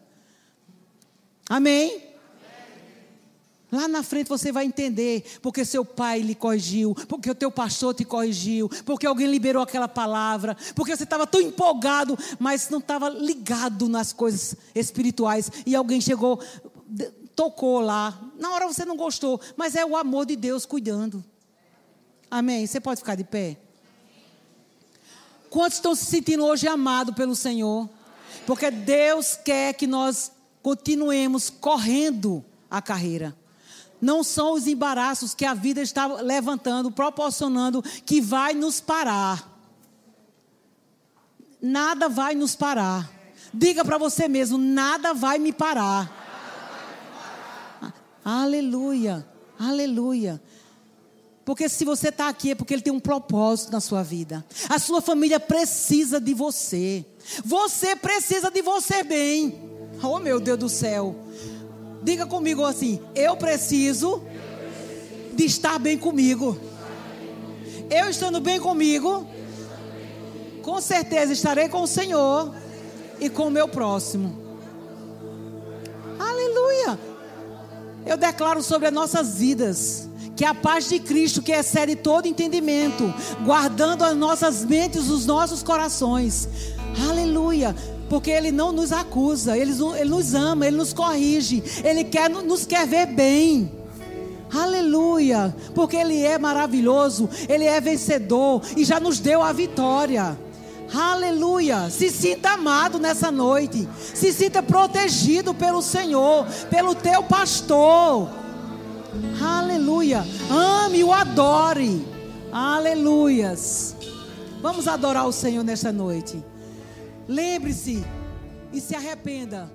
Amém? Lá na frente você vai entender porque seu pai lhe corrigiu, porque o teu pastor te corrigiu, porque alguém liberou aquela palavra, porque você estava tão empolgado, mas não estava ligado nas coisas espirituais e alguém chegou, tocou lá. Na hora você não gostou, mas é o amor de Deus cuidando. Amém? Você pode ficar de pé? Quantos estão se sentindo hoje amados pelo Senhor? Porque Deus quer que nós continuemos correndo a carreira. Não são os embaraços que a vida está levantando, proporcionando, que vai nos parar. Nada vai nos parar. Diga para você mesmo: nada vai me parar. Aleluia, aleluia. Porque se você está aqui é porque Ele tem um propósito na sua vida. A sua família precisa de você. Você precisa de você bem. Oh, meu Deus do céu. Diga comigo assim: eu preciso de estar bem comigo. Eu estando bem comigo, com certeza estarei com o Senhor e com o meu próximo. Aleluia. Eu declaro sobre as nossas vidas que a paz de Cristo, que excede todo entendimento, guardando as nossas mentes, os nossos corações. Aleluia porque Ele não nos acusa, Ele, Ele nos ama, Ele nos corrige, Ele quer, nos quer ver bem. Aleluia, porque Ele é maravilhoso, Ele é vencedor e já nos deu a vitória. Aleluia, se sinta amado nessa noite, se sinta protegido pelo Senhor, pelo teu pastor. Aleluia, ame o adore. Aleluias. Vamos adorar o Senhor nesta noite. Lembre-se e se arrependa